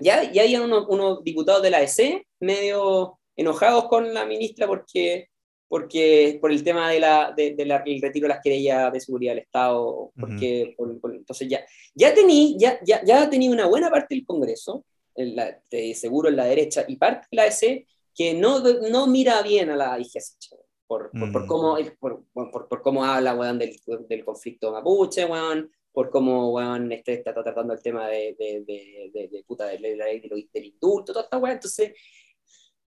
ya, ya hay unos, unos diputados de la EC medio enojados con la ministra porque, porque por el tema del de de, retiro de las querellas de seguridad del Estado, porque entonces ya, ya tenía ya, ya, ya tenía una buena parte del Congreso, la, seguro en la derecha, y parte de la EC que no, no mira bien a la IGS por, por, por, cómo, por, por, cómo habla weón, del, del conflicto mapuche, weón, por cómo weón, este, está tratando el tema de, de, de, de puta, del, indulto, toda esta weón. Entonces,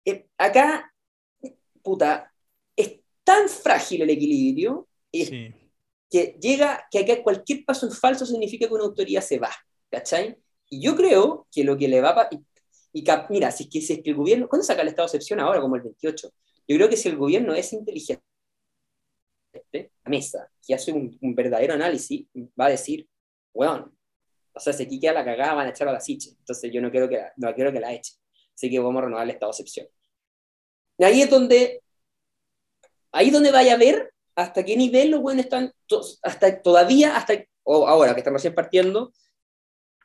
eh, acá, puta, es tan frágil el equilibrio que llega, que acá cualquier paso en falso significa que una autoría se va, ¿cachai? Y yo creo que lo que le va a... Y, y mira, si es, que, si es que el gobierno... ¿Cuándo saca el estado de excepción ahora? Como el 28. Yo creo que si el gobierno es inteligente, la mesa, que hace un, verdadero análisis, va a decir, weón, o sea, si aquí queda la cagada, van a echar a la siche. Entonces yo no quiero que, no quiero que la eche. Así que vamos a renovar el estado de excepción. Y ahí es donde, ahí donde vaya a ver hasta qué nivel los buenos están, hasta todavía, hasta, o ahora que están recién partiendo,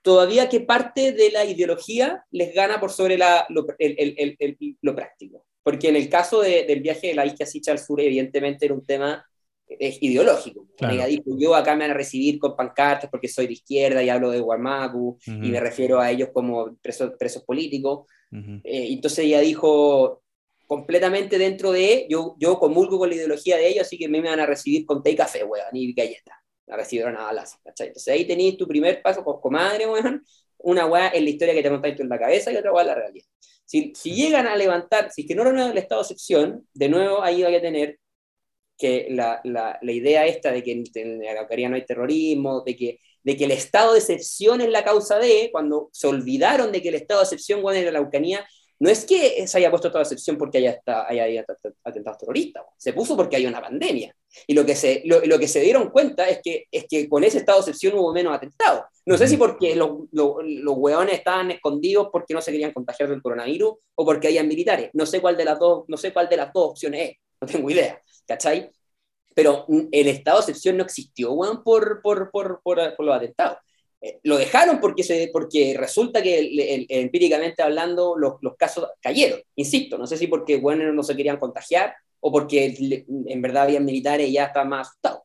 todavía qué parte de la ideología les gana por sobre la, lo, el, el, el, lo, práctico. Porque en el caso de, del viaje de la isla Sicha al sur, evidentemente era un tema es ideológico. Claro. Dijo, yo acá me van a recibir con pancartas porque soy de izquierda y hablo de Guarmacu y me refiero a ellos como presos, presos políticos. Eh, entonces ella dijo completamente dentro de, yo, yo comulgo con la ideología de ellos, así que me van a recibir con té y café, weón, y galletas. La recibieron a alas, ¿cachai? Entonces ahí tenéis tu primer paso con comadre, weón, una weá en la historia que te montáis en la cabeza y otra weá en la realidad. Si, si llegan a levantar, si es que no renuevan el estado de excepción, de nuevo ahí hay que tener que la, la, la, idea esta de que en la Araucanía no hay terrorismo, de que, de que el estado de excepción es la causa de, cuando se olvidaron de que el estado de excepción bueno, en la Araucanía no es que se haya puesto estado de excepción porque haya, haya, atentados terroristas, se puso porque hay una pandemia. Y lo que, se, lo, lo, que se dieron cuenta es que, es que con ese estado de excepción hubo menos atentados. No sé si porque los, los, los hueones estaban escondidos porque no se querían contagiar del coronavirus o porque hayan militares. No sé cuál de las dos, no sé cuál de las dos opciones es, no tengo idea. ¿cachai? Pero el estado de excepción no existió, weón, por, por, por, por, los atentados. Eh, lo dejaron porque, se, porque resulta que empíricamente hablando los, los, casos cayeron, insisto, no sé si porque bueno, no se querían contagiar o porque en verdad habían militares y ya estaban más asustados.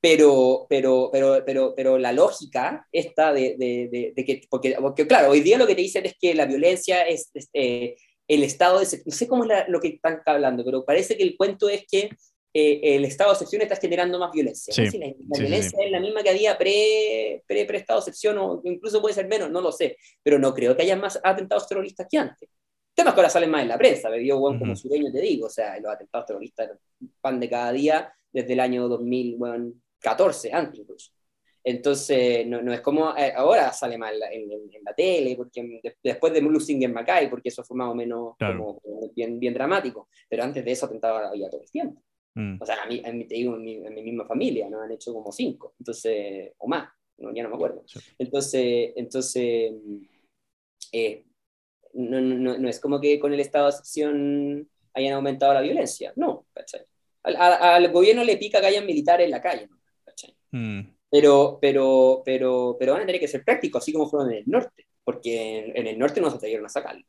Pero, pero, pero, pero, pero la lógica esta de, de, de, que, porque, porque, claro, hoy día lo que te dicen es que la violencia es, eh, el estado de... No sé cómo es lo que están hablando, pero parece que el cuento es que el estado de excepción está generando más violencia. Sí, Si la, la sí, sí, violencia es la misma que había pre, pre, pre estado de excepción o incluso puede ser menos, no lo sé, pero no creo que haya más atentados terroristas que antes. Temas que ahora salen más en la prensa, me dio bueno, como Ujú. sureño te digo, o sea, los atentados terroristas pan de cada día desde el año 2014, antes incluso. Entonces, no, no es como eh, ahora sale mal en, en- en la tele, porque de- después de Losing en Macay, porque eso fue más o menos Claro. como, bien, bien dramático, pero antes de eso atentaba había todo el tiempo. Mm, O sea, a mí, a mí te digo, en mi, en mi misma familia, ¿no? Han hecho como cinco, entonces, o más, no, ya no me acuerdo. Sí. Entonces, entonces eh, no, no, no- es como que con el estado de excepción hayan aumentado la violencia, no, ¿cachai? Al, a- al gobierno le pica que hayan militares en la calle. ¿cachai? mm, Pero, pero, pero, pero van a tener que ser prácticos, así como fueron en el norte, porque en, el norte no se atrevieron a sacarlo.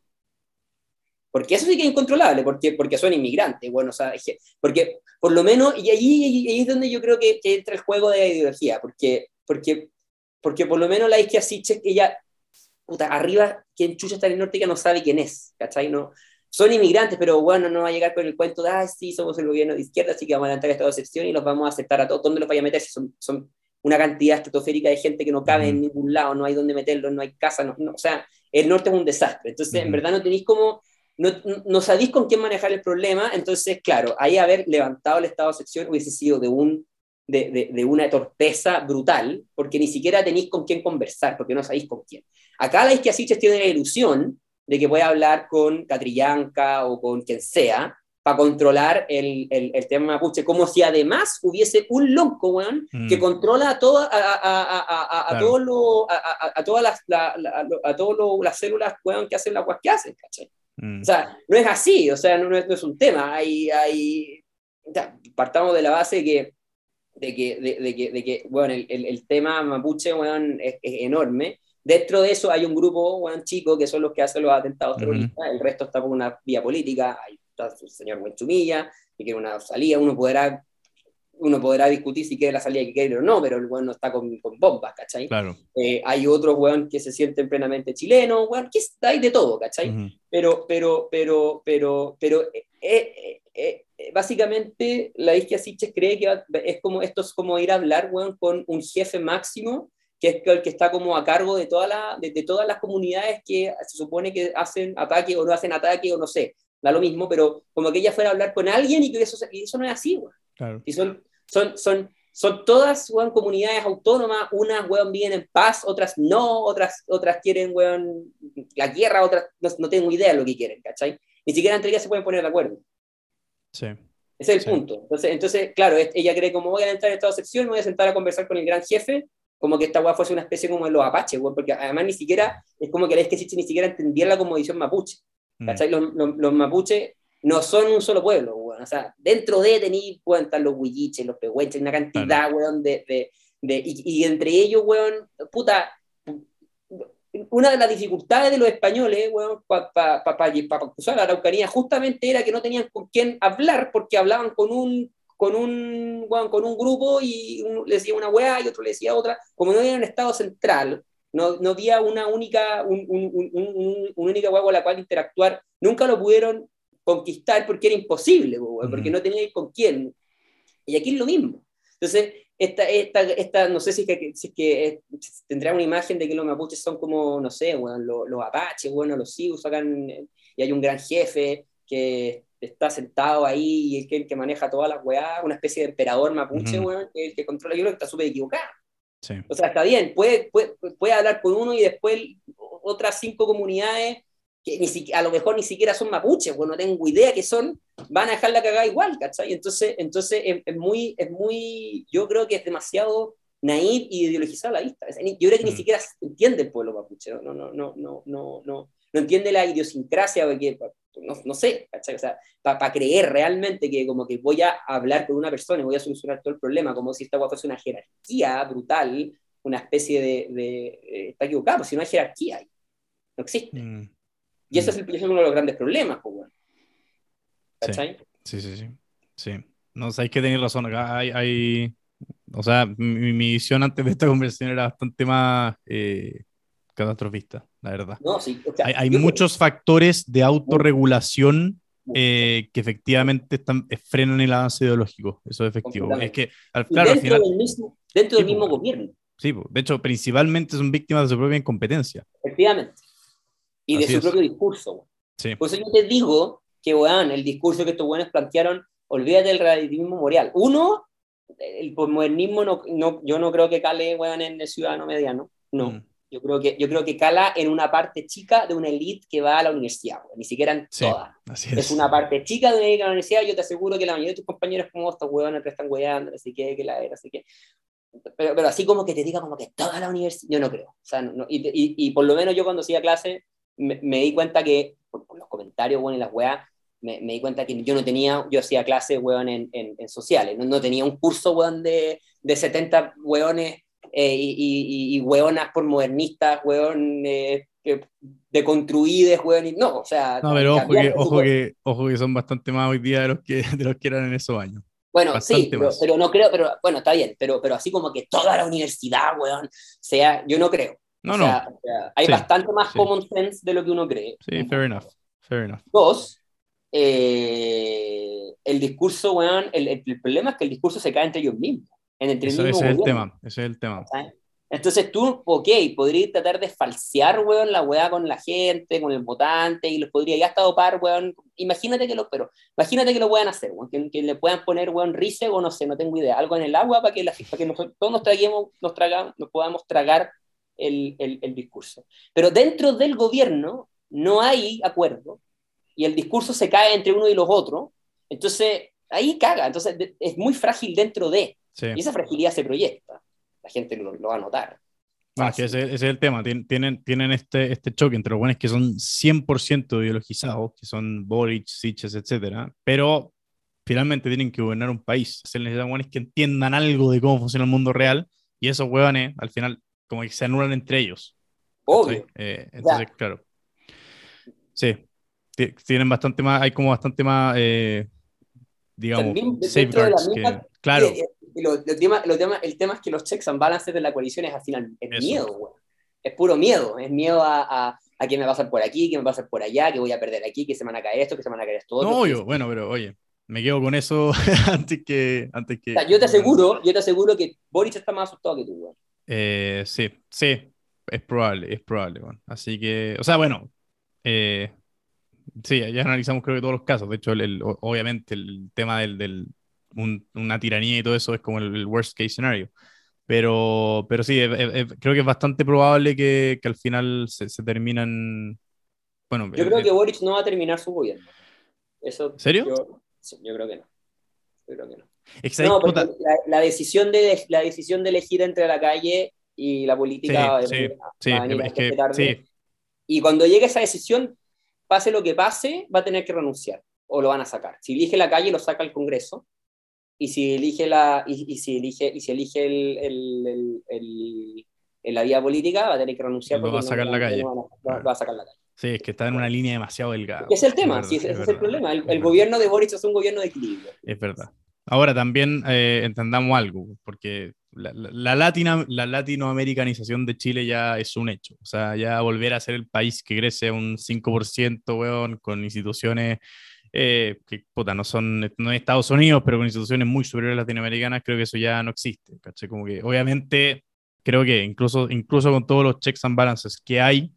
Porque eso sí que es incontrolable, porque, porque son inmigrantes, bueno, o sea, porque por lo menos, y ahí, ahí- es donde yo creo que, que entra el juego de la ideología, porque, porque, porque por lo menos la Isquia Siche, ella, puta, arriba, quien chucha está en el norte, que no sabe quién es, ¿cachai? No, son inmigrantes, pero bueno, no va a llegar con el cuento de, ah, sí, somos el gobierno de izquierda, así que vamos a adelantar estado de excepción y los vamos a aceptar a todos. ¿Dónde los vaya a meter? Si son, son una cantidad estratosférica de gente que no cabe en ningún lado, no hay dónde meterlos, no hay casa, no, no, o sea, el norte es un desastre. Entonces, en verdad no tenéis como, no, no sabéis con quién manejar el problema, entonces, claro, ahí haber levantado el estado de excepción hubiese sido de, un, de, de, de una torpeza brutal, porque ni siquiera tenéis con quién conversar, porque no sabéis con quién. Acá la Isquia Siches tiene la ilusión de que puede hablar con Catrillanca o con quien sea para controlar el, el, el tema mapuche, como si además hubiese un loco, weón, Mm. que controla a, toda, a, a, todos los- a, todas las, la- la- a todos los- las células, weón, que hacen las cosas que hacen, ¿cachai? mm, O sea, no es así, o sea, no, no es, no es un tema. Hay, hay, ya, partamos de la base que, de que, de, de que, de que bueno, el, el, tema mapuche, weón, es, es enorme. Dentro de eso hay un grupo, weón, chico, que son los que hacen los atentados terroristas. El resto está por una vía política. Ahí está el señor Buenchumilla, que quiere una salida. Uno podrá, uno podrá discutir si quiere la salida que quiere o no, pero el weón no está con, con bombas, ¿cachai? claro. Eh, hay otros, weón, que se sienten plenamente chilenos, weón, que hay de todo, ¿cachai? Ujú. pero, pero, pero, pero, pero, eh, eh, eh, eh, básicamente la Isquia Siches cree que va- es como, esto es como ir a hablar, weón, con un jefe máximo, que es el que está como a cargo de, toda la, de, de todas las comunidades que se supone que hacen ataque o no hacen ataque o no sé, da lo mismo, pero como que ella fuera a hablar con alguien y que eso, y eso no es así, weón. Claro. Y son, son, son, son todas, weón, comunidades autónomas, unas, weón, viven en paz, otras no, otras, otras quieren, weón, la guerra, otras no, no tengo idea de lo que quieren, ¿cachai? Ni siquiera entre ellas se pueden poner de acuerdo. Sí. Ese es el Sí. punto. Entonces, entonces, claro, es- ella cree como voy a entrar en estado de sección, me voy a sentar a conversar con el gran jefe, como que esta weá fuese una especie como de los apaches, weón, porque además ni siquiera, es como que la que ni siquiera entendía la conmovisión mapuche. Mm, ¿Cachai? Los, los, los mapuches no son un solo pueblo, weón. O sea, dentro de tenéis, weón, están los huilliches, los pehuenches, una cantidad, weón, de... de, de y, y entre ellos, weón, puta, una de las dificultades de los españoles, weón, para pa, pa, pa, la Araucanía, justamente era que no tenían con quién hablar porque hablaban con un con un, weón, con un grupo y uno le decía una weá y otro le decía otra. Como no había un estado central, no, no había una única, un, un, un, única weá con la cual interactuar, nunca lo pudieron conquistar porque era imposible, porque no tenían con quién. Y aquí es lo mismo. Entonces, esta, esta, esta no sé si es que, si es que eh, tendrá una imagen de que los mapuches son como, no sé, bueno, los, los apaches, bueno, los sioux sacan, eh, y hay un gran jefe que está sentado ahí y que, el que maneja todas las weas, una especie de emperador mapuche, weón, que el que controla, yo creo que está súper equivocado. Sí. O sea, está bien, puede, puede, puede hablar con uno y después otras cinco comunidades que ni siquiera, a lo mejor ni siquiera son mapuches, bueno, no tengo idea que son, van a dejar la cagada igual, ¿cachai? Entonces, entonces es, es muy, es muy, yo creo que es demasiado naif y ideologizado a la vista. Yo creo que ni Mm. siquiera entiende el pueblo mapuche, no, no, no, no, no, no, no, no entiende la idiosincrasia, porque, no, no sé, ¿cachai? O sea, para creer realmente que como que voy a hablar con una persona y voy a solucionar todo el problema, como si esta guapa fuese una jerarquía brutal, una especie de, de eh, está equivocado, pues si no hay jerarquía no existe. Mm, Y ese Mm. es, el, es uno de los grandes problemas, pues. Sí. ¿Cachai? Sí, sí, sí. Sí. No, sabéis que tenéis razón. Acá hay, hay- O sea, mi, mi visión antes de esta conversación era bastante más eh, catastrofista, la verdad. No, sí, o sea, Hay, muchos factores de autorregulación eh, que efectivamente están, eh, frenan el avance ideológico. Eso es efectivo. Es que, al, claro, al dentro final. del mismo, dentro del mismo pues. gobierno, Sí, po. de hecho, principalmente son víctimas de su propia incompetencia. efectivamente. Y de su es. propio discurso. Sí. Por eso yo te digo que, weón, el discurso que estos weones plantearon, olvídate del relativismo moral. Uno, el posmodernismo, no, no, yo no creo que cale, weón, en el ciudadano mediano. No. Mm. Yo creo, que, yo creo que cala en una parte chica de una elite que va a la universidad, ni siquiera en Sí. todas. Así Es es. una parte chica de una elite de la universidad. Yo te aseguro que la mayoría de tus compañeros, como estos weones que están weando, así que, que la era, así que. Pero, pero así como que te diga como que toda la universidad, yo no creo. O sea, no- y, y, y por lo menos yo cuando hacía clase me, me di cuenta que, por, por los comentarios, weón, y las weas, me, me di cuenta que yo no tenía, yo hacía clase, weón, en, en, en sociales, no, no tenía un curso, weón, de, de 70 weones eh, y, y, y weonas por modernistas, weón, eh, deconstruides, weón, y no, o sea... No, pero ojo que, de ojo, que, ojo que son bastante más hoy día de los que, de los que eran en esos años. Bueno, bastante sí, pero, pero no creo, pero bueno, está bien, pero, pero así como que toda la universidad, weón, sea, yo no creo. No, O no. sea, o sea, hay Sí, bastante más sí. common sense de lo que uno cree. Sí, fair enough. Fair enough. Dos, eh, el discurso, weón, el, el- el problema es que el discurso se cae entre ellos mismos. En el Eso, ese es el tema. Ese es el tema. ¿sabes? Entonces tú, ok, podrías tratar de falsear, weón, la weá con la gente, con el votante, y los podría ya hasta dopar, weón. Imagínate que lo, pero, imagínate que lo puedan hacer, weón, que, que le puedan poner, weón, rice o no sé, no tengo idea, algo en el agua para que, la, para que nosotros, todos nos traguemos, nos tragamos, nos podamos tragar el, el, el discurso. Pero dentro del gobierno no hay acuerdo, y el discurso se cae entre uno y los otros, entonces ahí caga, entonces es muy frágil dentro de, Sí. y esa fragilidad se proyecta. La gente lo, lo va a notar. Es que ese, ese es el tema. Tien- Tienen, tienen este, este choque entre los buenos que son 100% ideologizados, que son Boric, Siches, etcétera, pero finalmente tienen que gobernar un país. Se necesitan buenos que entiendan algo de cómo funciona el mundo real y esos hueones al final como que se anulan entre ellos. Obvio. Eh, entonces, claro. Sí, Ti- tienen bastante más, hay como bastante más, eh, digamos, También dentro de la safeguards que, misma- claro, eh, lo- lo tema- lo tema- el tema es que los checks and balances de la coalición es al final, es Eso. miedo. Es puro miedo, es miedo a, a, a que me va a pasar por aquí, que me va a pasar por allá, que voy a perder aquí, que se me van a caer esto, que se me van a caer esto no, yo, bueno, pero oye, me quedo con eso antes que, antes que. O sea, yo te aseguro, yo te aseguro que Boris está más asustado que tú, weón. Eh, sí, sí, es probable, es probable. Así que, o sea, bueno, eh, sí, ya analizamos creo que todos los casos. De hecho, el- obviamente el tema del, del un- una tiranía y todo eso es como el, el worst case scenario. Pero, pero sí, eh, eh, eh, creo que es bastante probable que, que al final se, se terminan. Bueno, Yo eh, creo eh, que Boris no va a terminar su gobierno. Eso, ¿En serio? Yo, sí, yo creo que no. Yo creo que no. No, porque la, la decisión de, la decisión de elegir entre la calle y la política sí, sí, va sí, a venir es que tarde. Y cuando llegue esa decisión, pase lo que pase, va a tener que renunciar o lo van a sacar. Si elige la calle, lo saca el Congreso. Y si elige la, y, y si elige, y si elige el, el, el, el- la vía política, va a tener que renunciar. Lo va a no- sacar la no calle. van a- va- va a sacar la calle. sí, es que está en una línea demasiado delgada. Es el tema, verdad, sí, ese ese es, el problema. El, es gobierno de Boris es un gobierno de equilibrio. Es verdad. Ahora también eh, entendamos algo, porque la, la, la latina- la latinoamericanización de Chile ya es un hecho. O sea, ya volver a ser el país que crece un 5%, weón, con instituciones eh, que, puta, no son, no es Estados Unidos, pero con instituciones muy superiores latinoamericanas, creo que eso ya no existe. ¿cachai? Como que, obviamente, creo que incluso, incluso con todos los checks and balances que hay,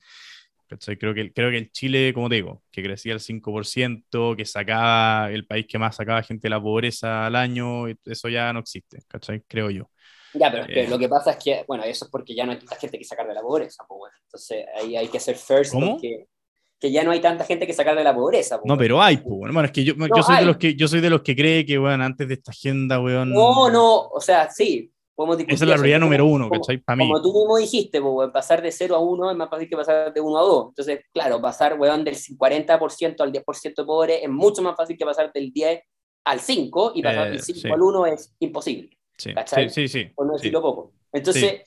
¿cachai? Creo que, creo que el Chile, como te digo, que crecía al 5%, que sacaba el país que más sacaba gente de la pobreza al año, eso ya no existe, ¿cachai? Creo yo. Ya, pero es que Eh. lo que pasa es que, bueno, eso es porque ya no hay tanta gente que sacar de la pobreza, pues bueno. Entonces ahí hay que ser first ¿Cómo? porque que ya no hay tanta gente que sacar de la pobreza. pues, No, pero hay, pues, bueno, es que yo, yo soy hay. de los que yo soy de los que cree que, antes de esta agenda, weón, No, no, o sea, sí, podemos discutir. esa es la eso. prioridad número uno, Como- ¿cachai? Para mí. Como tú mismo dijiste, pues, weón, pasar de 0 a 1 es más fácil que pasar de 1 a 2. Entonces, claro, pasar, weón, del 40% al 10% pobre es mucho más fácil que pasar del 10 al 5 y pasar Eh, del 5 sí. al 1 es imposible. Sí, ¿cachai? sí, sí, sí, por no sí. decirlo poco. Entonces,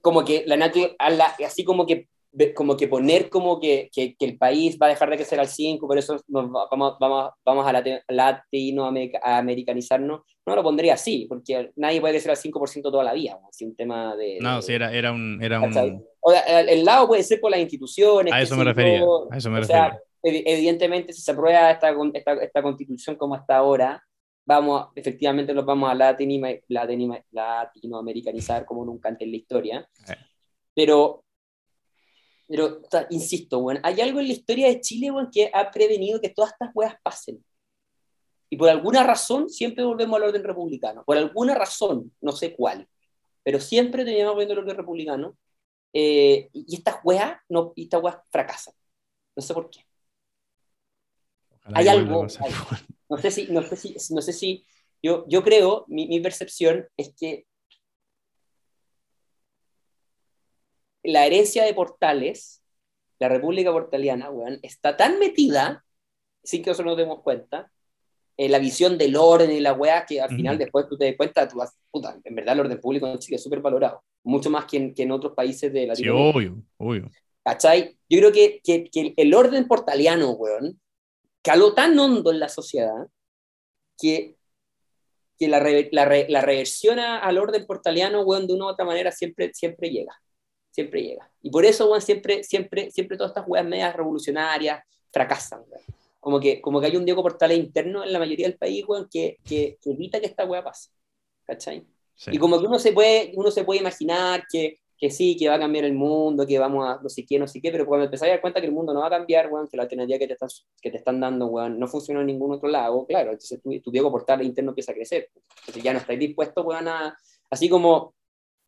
como que la natu- la- así como que como que poner como que, que, que el país va a dejar de crecer al 5, por eso nos va- vamos, vamos, vamos a late- latinoamericanizarnos, no lo pondría así, porque nadie puede crecer al 5% toda la vida, ¿no? así un tema de... No, de- sí, era, era un, era un, O sea, el, el lado puede ser por las instituciones. a eso me refería, a eso me o sea, refería. evidentemente, si se aprueba esta, esta, esta constitución como está ahora, vamos, efectivamente nos vamos a latino, latinoamericanizar como nunca antes en la historia. Pero, pero insisto, bueno, hay algo en la historia de Chile bueno, que ha prevenido que todas estas weas pasen. Y por alguna razón siempre volvemos al orden republicano. Por alguna razón, no sé cuál, pero siempre teníamos volviendo al orden republicano. Eh, y estas weas, no, y estas weas fracasan. No sé por qué. hay algo. no sé si, no sé si, no sé si yo, yo creo, mi, mi percepción es que la herencia de Portales, la República Portaliana, weón, está tan metida, sin que nosotros nos demos cuenta, en la visión del orden y la weá, que al final después tú te das cuenta, tú vas, puta, en verdad el orden público en Chile es súper valorado, mucho más que en, que en, otros países de Latinoamérica. Sí, obvio, obvio. ¿Cachai? Yo creo que, que, que el orden portaliano, weón, caló tan hondo en la sociedad que, que la, la, la reversión al orden portaliano, weón, de una u otra manera siempre, siempre llega siempre llega. Y por eso, weón, siempre, siempre, siempre todas estas weas medias revolucionarias fracasan, Como que, como que hay un Diego Portales interno en la mayoría del país, weón, que, que, evita que esta wea pase. ¿Cachai? Y como que uno se puede, uno se puede imaginar que, que sí, que va a cambiar el mundo, que vamos a no sé qué, no sé qué, pero cuando empezás a dar cuenta que el mundo no va a cambiar, weón, que la alternativa que te están, que te están dando, weón, no funciona en ningún otro lado, claro, entonces tu, tu Diego Portales interno empieza a crecer. Entonces ya no estáis dispuestos, weón, a... Así como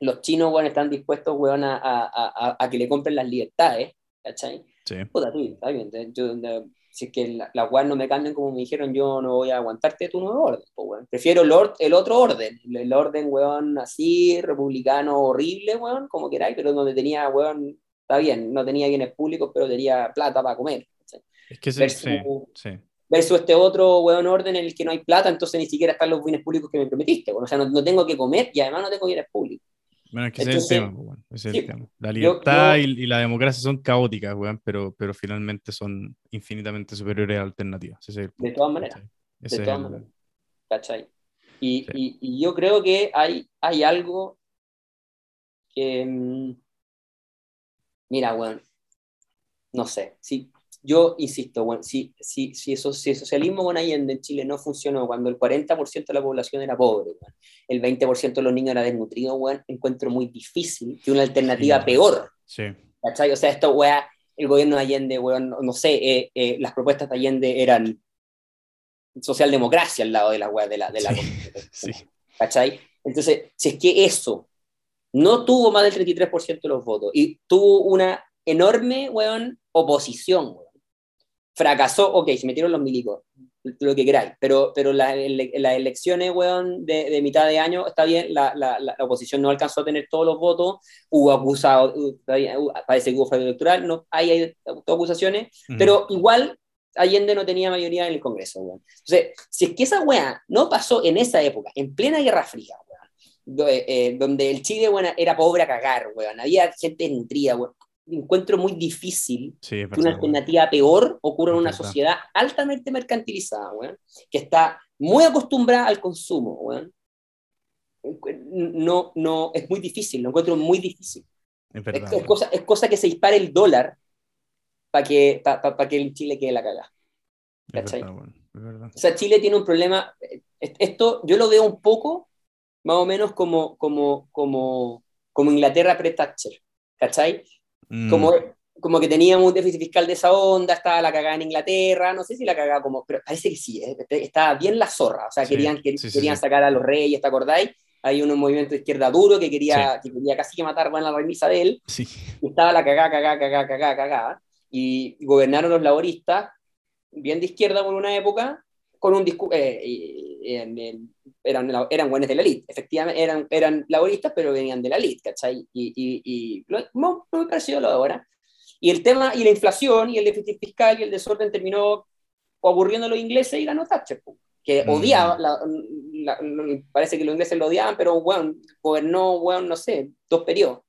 los chinos, weón, están dispuestos, weón, a, a, a, que le compren las libertades, ¿cachai? Sí. Puta, tú, está bien. Yo, si es que las la no me cambian como me dijeron, yo no voy a aguantarte tu nuevo orden, pues, weón. Prefiero el, el otro orden, el, orden, weón, así, republicano, horrible, weón, como queráis, pero donde tenía, weón, está bien, no tenía bienes públicos, pero tenía plata para comer. ¿cachai? Es que versus, sí, sí. versus este otro, weón, orden en el que no hay plata, entonces ni siquiera están los bienes públicos que me prometiste, weón. O sea, no, no tengo que comer y además no tengo bienes públicos. Bueno, es que ese es el tema, bueno, ese es el tema. La libertad Y, la democracia son caóticas, weón, pero, pero finalmente son infinitamente superiores a alternativas. de todas maneras. De todas maneras. ¿Cachai? Y, y, y, yo creo que hay, hay algo que. Mm, mira, weón. No sé. Sí, yo insisto, bueno, si, si, si, eso, si el socialismo con Allende en Chile no funcionó cuando el 40% de la población era pobre, el 20% de los niños era desnutrido, bueno, encuentro muy difícil que una alternativa peor. Sí. ¿Cachai? O sea, esto, weá, el gobierno de Allende, weón, no, sé, eh, eh, las propuestas de Allende eran socialdemocracia al lado de la weá de la... De la sí. ¿Cachai? Entonces, si es que eso no tuvo más del 33% de los votos y tuvo una enorme, weón, oposición, weón, fracasó, ok, se metieron los milicos, lo que queráis, pero, pero las elecciones, weón, de, de, mitad de año, está bien, la, la, la, oposición no alcanzó a tener todos los votos, hubo acusados, parece que hubo fraude electoral, no, hay, hay acusaciones, pero igual Allende no tenía mayoría en el Congreso, weón. Entonces, si es que esa weá no pasó en esa época, en plena Guerra Fría, weón, eh, eh, donde el Chile, weón, era pobre a cagar, weón, había gente nutrida, weón, encuentro muy difícil que una alternativa peor ocurra en una sociedad altamente mercantilizada, que está muy acostumbrada al consumo. No, no, es muy difícil, lo encuentro muy difícil. Es, cosa, es cosa que se dispare el dólar para que, para que en Chile quede la cagada. o sea, Chile tiene un problema, esto yo lo veo un poco más o menos como, como, como, como Inglaterra pre-Thatcher, ¿cachai? Mm. Como, como que teníamos un déficit fiscal de esa onda, estaba la cagada en Inglaterra, no sé si la cagada como, pero parece que sí, ¿eh? estaba bien la zorra, o sea, querían, querían sacar a los reyes, ¿te acordáis? Hay un movimiento de izquierda duro que quería, que quería casi que matar a la reina Isabel, y estaba la cagada, cagada, cagada, cagada, cagada, y gobernaron los laboristas, bien de izquierda por una época, con un discurso, eh, eran, eran buenos de la elite, efectivamente eran, eran laboristas, pero venían de la elite, ¿cachai? Y, y, y no, me pareció lo de ahora. Y el tema, y la inflación, y el déficit fiscal, y el desorden terminó aburriendo a los ingleses y ganó Thatcher, que mm. odiaba, parece que los ingleses lo odiaban, pero bueno, gobernó, bueno, no sé, dos periodos.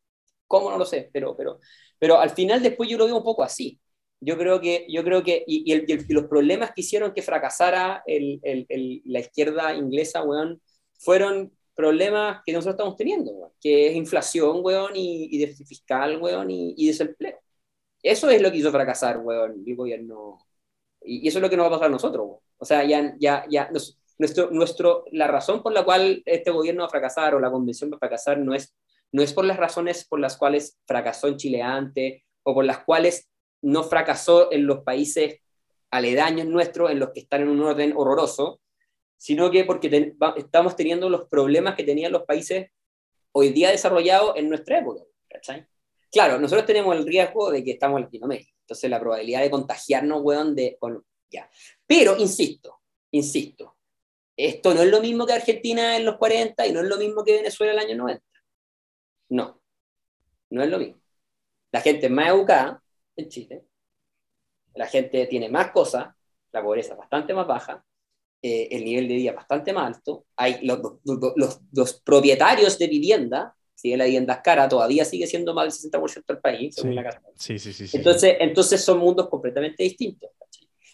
¿Cómo? No lo sé, pero, pero, pero al final después yo lo veo un poco así yo creo que, yo creo que y, y, los problemas que hicieron que fracasara el, el, la izquierda inglesa, weón, fueron problemas que nosotros estamos teniendo, weón, que es inflación, weón, y, déficit fiscal, weón, y, desempleo. Eso es lo que hizo fracasar, weón, el gobierno, Y, eso es lo que nos va a pasar a nosotros. O sea, ya, ya, ya nuestro, nuestro, la razón por la cual este gobierno va a fracasar o la convención va a fracasar no es, no es por las razones por las cuales fracasó en Chile antes o por las cuales no fracasó en los países aledaños nuestros, en los que están en un orden horroroso, sino que porque estamos teniendo los problemas que tenían los países hoy día desarrollados en nuestra época. Claro, nosotros tenemos el riesgo de que estamos en Latinoamérica, entonces la probabilidad de contagiarnos, weón, de... Con, ya. Pero, insisto, insisto, esto no es lo mismo que Argentina en los 40 y no es lo mismo que Venezuela en el año 90. No, no es lo mismo. La gente es más educada en Chile, la gente tiene más cosas, la pobreza es bastante más baja, eh, el nivel de vida es bastante más alto, hay los, los, los, propietarios de vivienda, si la vivienda es cara, todavía sigue siendo más del 60% del país, según la casa. Sí, sí, sí, Entonces, entonces son mundos completamente distintos.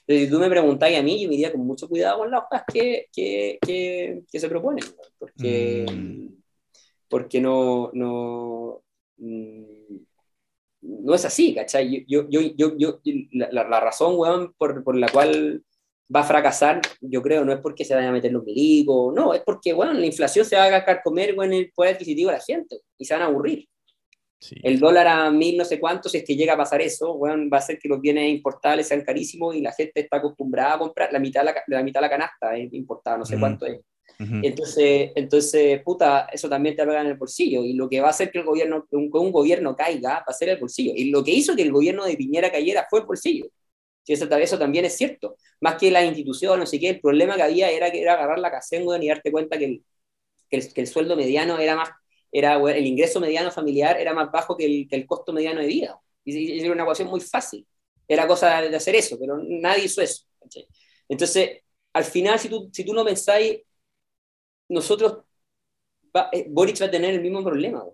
Si tú me preguntáis a mí, yo me iría con mucho cuidado con las hojas que, que, que, se proponen, porque, mm. porque no, no, mm, no es así, ¿cachai? Yo, yo, yo, yo la, la, razón, weón, por, por, la cual va a fracasar, yo creo, no es porque se vayan a meter los milicos, no, es porque, bueno, la inflación se va a comer en el poder adquisitivo de la gente y se van a aburrir. El dólar a mil no sé cuántos, si es que llega a pasar eso, bueno, va a hacer que los bienes importables sean carísimos y la gente está acostumbrada a comprar la mitad de la, la mitad de la canasta es importada, no sé cuánto es. Entonces, entonces, puta, eso también te pega en el bolsillo. Y lo que va a hacer que el gobierno, un, un gobierno caiga, va a ser el bolsillo. Y lo que hizo que el gobierno de Piñera cayera fue el bolsillo. Sí, eso, eso, también es cierto. Más que la institución, no sé qué, el problema que había era que era agarrar la casén, y darte cuenta que el, que el, que el, sueldo mediano era más, era, el ingreso mediano familiar era más bajo que el, que el costo mediano de vida. Y, era una ecuación muy fácil. Era cosa de hacer eso, pero nadie hizo eso. Entonces, al final, si tú, si tú no pensáis nosotros, va, eh, Boric va a tener el mismo problema.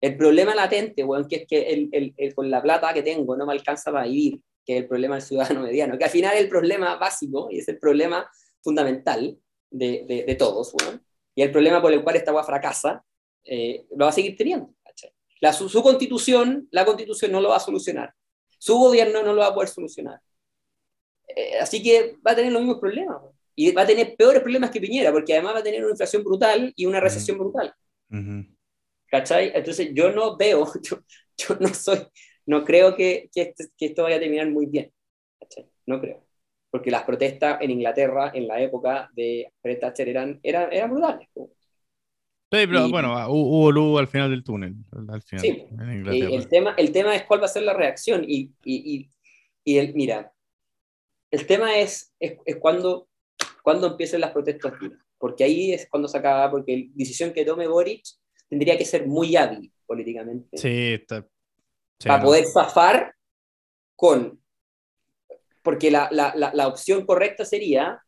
El problema latente, bueno, que es que el, con la plata que tengo no me alcanza para vivir, que es el problema del ciudadano mediano, que al final es el problema básico y es el problema fundamental de, todos, y el problema por el cual esta agua fracasa, eh, lo va a seguir teniendo. La, su, constitución, la constitución no lo va a solucionar, su gobierno no lo va a poder solucionar. Eh, así que va a tener los mismos problemas y va a tener peores problemas que Piñera, porque además va a tener una inflación brutal y una recesión brutal. ¿Cachai? Entonces yo no veo, yo, yo, no soy, no creo que, que, este, que esto vaya a terminar muy bien. ¿Cachai? No creo. Porque las protestas en Inglaterra en la época de Fred Thatcher eran, eran, eran brutales. Sí, pero bueno, hubo luz al final del túnel. Al final, sí, el, tema, el tema es cuál va a ser la reacción. Y, y, y, el, mira, el tema es, es, es cuando cuando empiecen las protestas porque ahí es cuando se acaba, porque la decisión que tome Boric tendría que ser muy hábil políticamente. Sí, está, para poder zafar con, porque la, la, la, opción correcta sería,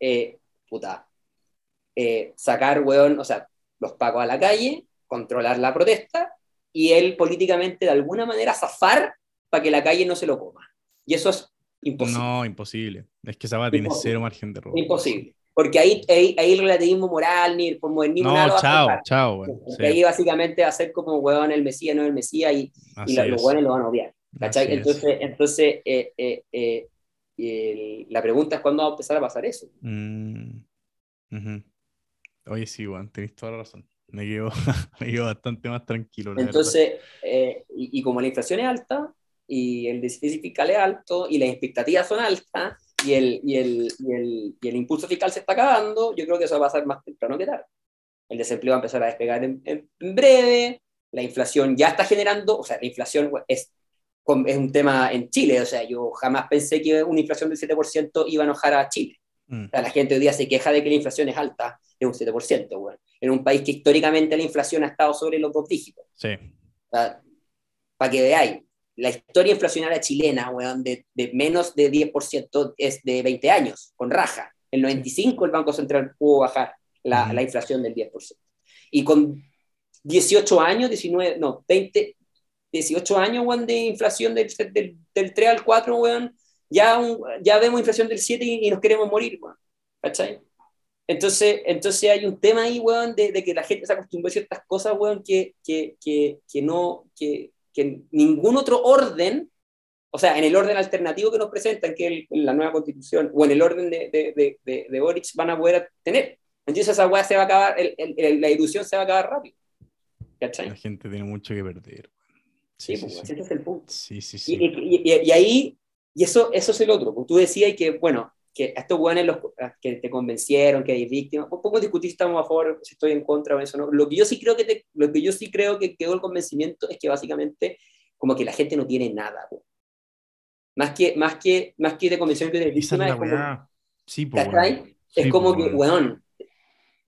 eh, puta, eh, sacar, weón, o sea, los pacos a la calle, controlar la protesta y él políticamente de alguna manera zafar para que la calle no se lo coma. Y eso es Imposible. No, imposible. Es que esa va tiene cero margen de error. Imposible. Porque ahí, ahí, ahí, el relativismo moral ni el modernismo. No, chao, chao. Bueno, Ahí básicamente va a ser como, weón, el Mesías, no el Mesías, y, y los weones lo van a odiar. ¿Cachai? entonces, entonces eh, eh, eh, el, la pregunta es cuándo va a empezar a pasar eso. Mm. Oye, sí, weón, tenés toda la razón. Me quedo, me quedo bastante más tranquilo. Entonces, y, y como la inflación es alta, y el déficit fiscal es alto y las expectativas son altas y el, y el, y el, y el impulso fiscal se está acabando, yo creo que eso va a pasar más temprano que tarde. El desempleo va a empezar a despegar en, en, breve, la inflación ya está generando, o sea, la inflación es, es un tema en Chile, o sea, yo jamás pensé que una inflación del 7% iba a enojar a Chile. Mm. O sea, la gente hoy día se queja de que la inflación es alta, es un 7%, bueno, en un país que históricamente la inflación ha estado sobre los dos dígitos. Sí. para que veáis, la historia inflacionaria chilena, weón, de, de, menos de 10% es de 20 años, con raja. En 95 el Banco Central pudo bajar la, la inflación del 10%. Y con 18 años, 19, no, 20, 18 años, weón, de inflación del, del, del 3 al 4, weón, ya, ya vemos inflación del 7 y, y nos queremos morir, weón. ¿Cachai? Entonces, entonces hay un tema ahí, weón, de, de, que la gente se acostumbró a ciertas cosas, weón, que, que, que, que no, que, que ningún otro orden o sea, en el orden alternativo que nos presentan, que es la nueva constitución, o en el orden de, de, de, de Boric, van a poder tener. Entonces esa weá se va a acabar, el, el, la ilusión se va a acabar rápido. ¿Cachai? La gente tiene mucho que perder. Sí, sí, pues, sí. ese es el punto. Sí, sí, sí. Y, y, y, ahí, y eso, eso es el otro. Tú decías que, bueno, que estos weones los, que te convencieron, que hay víctimas, un poco discutir si estamos a favor, si estoy en contra o eso no. Lo que yo sí creo que, te, lo que, yo sí creo que quedó el convencimiento es que básicamente como que la gente no tiene nada. Más que, más que, más que de convencimiento de víctimas, es, como, sí, pues, es como que, weón,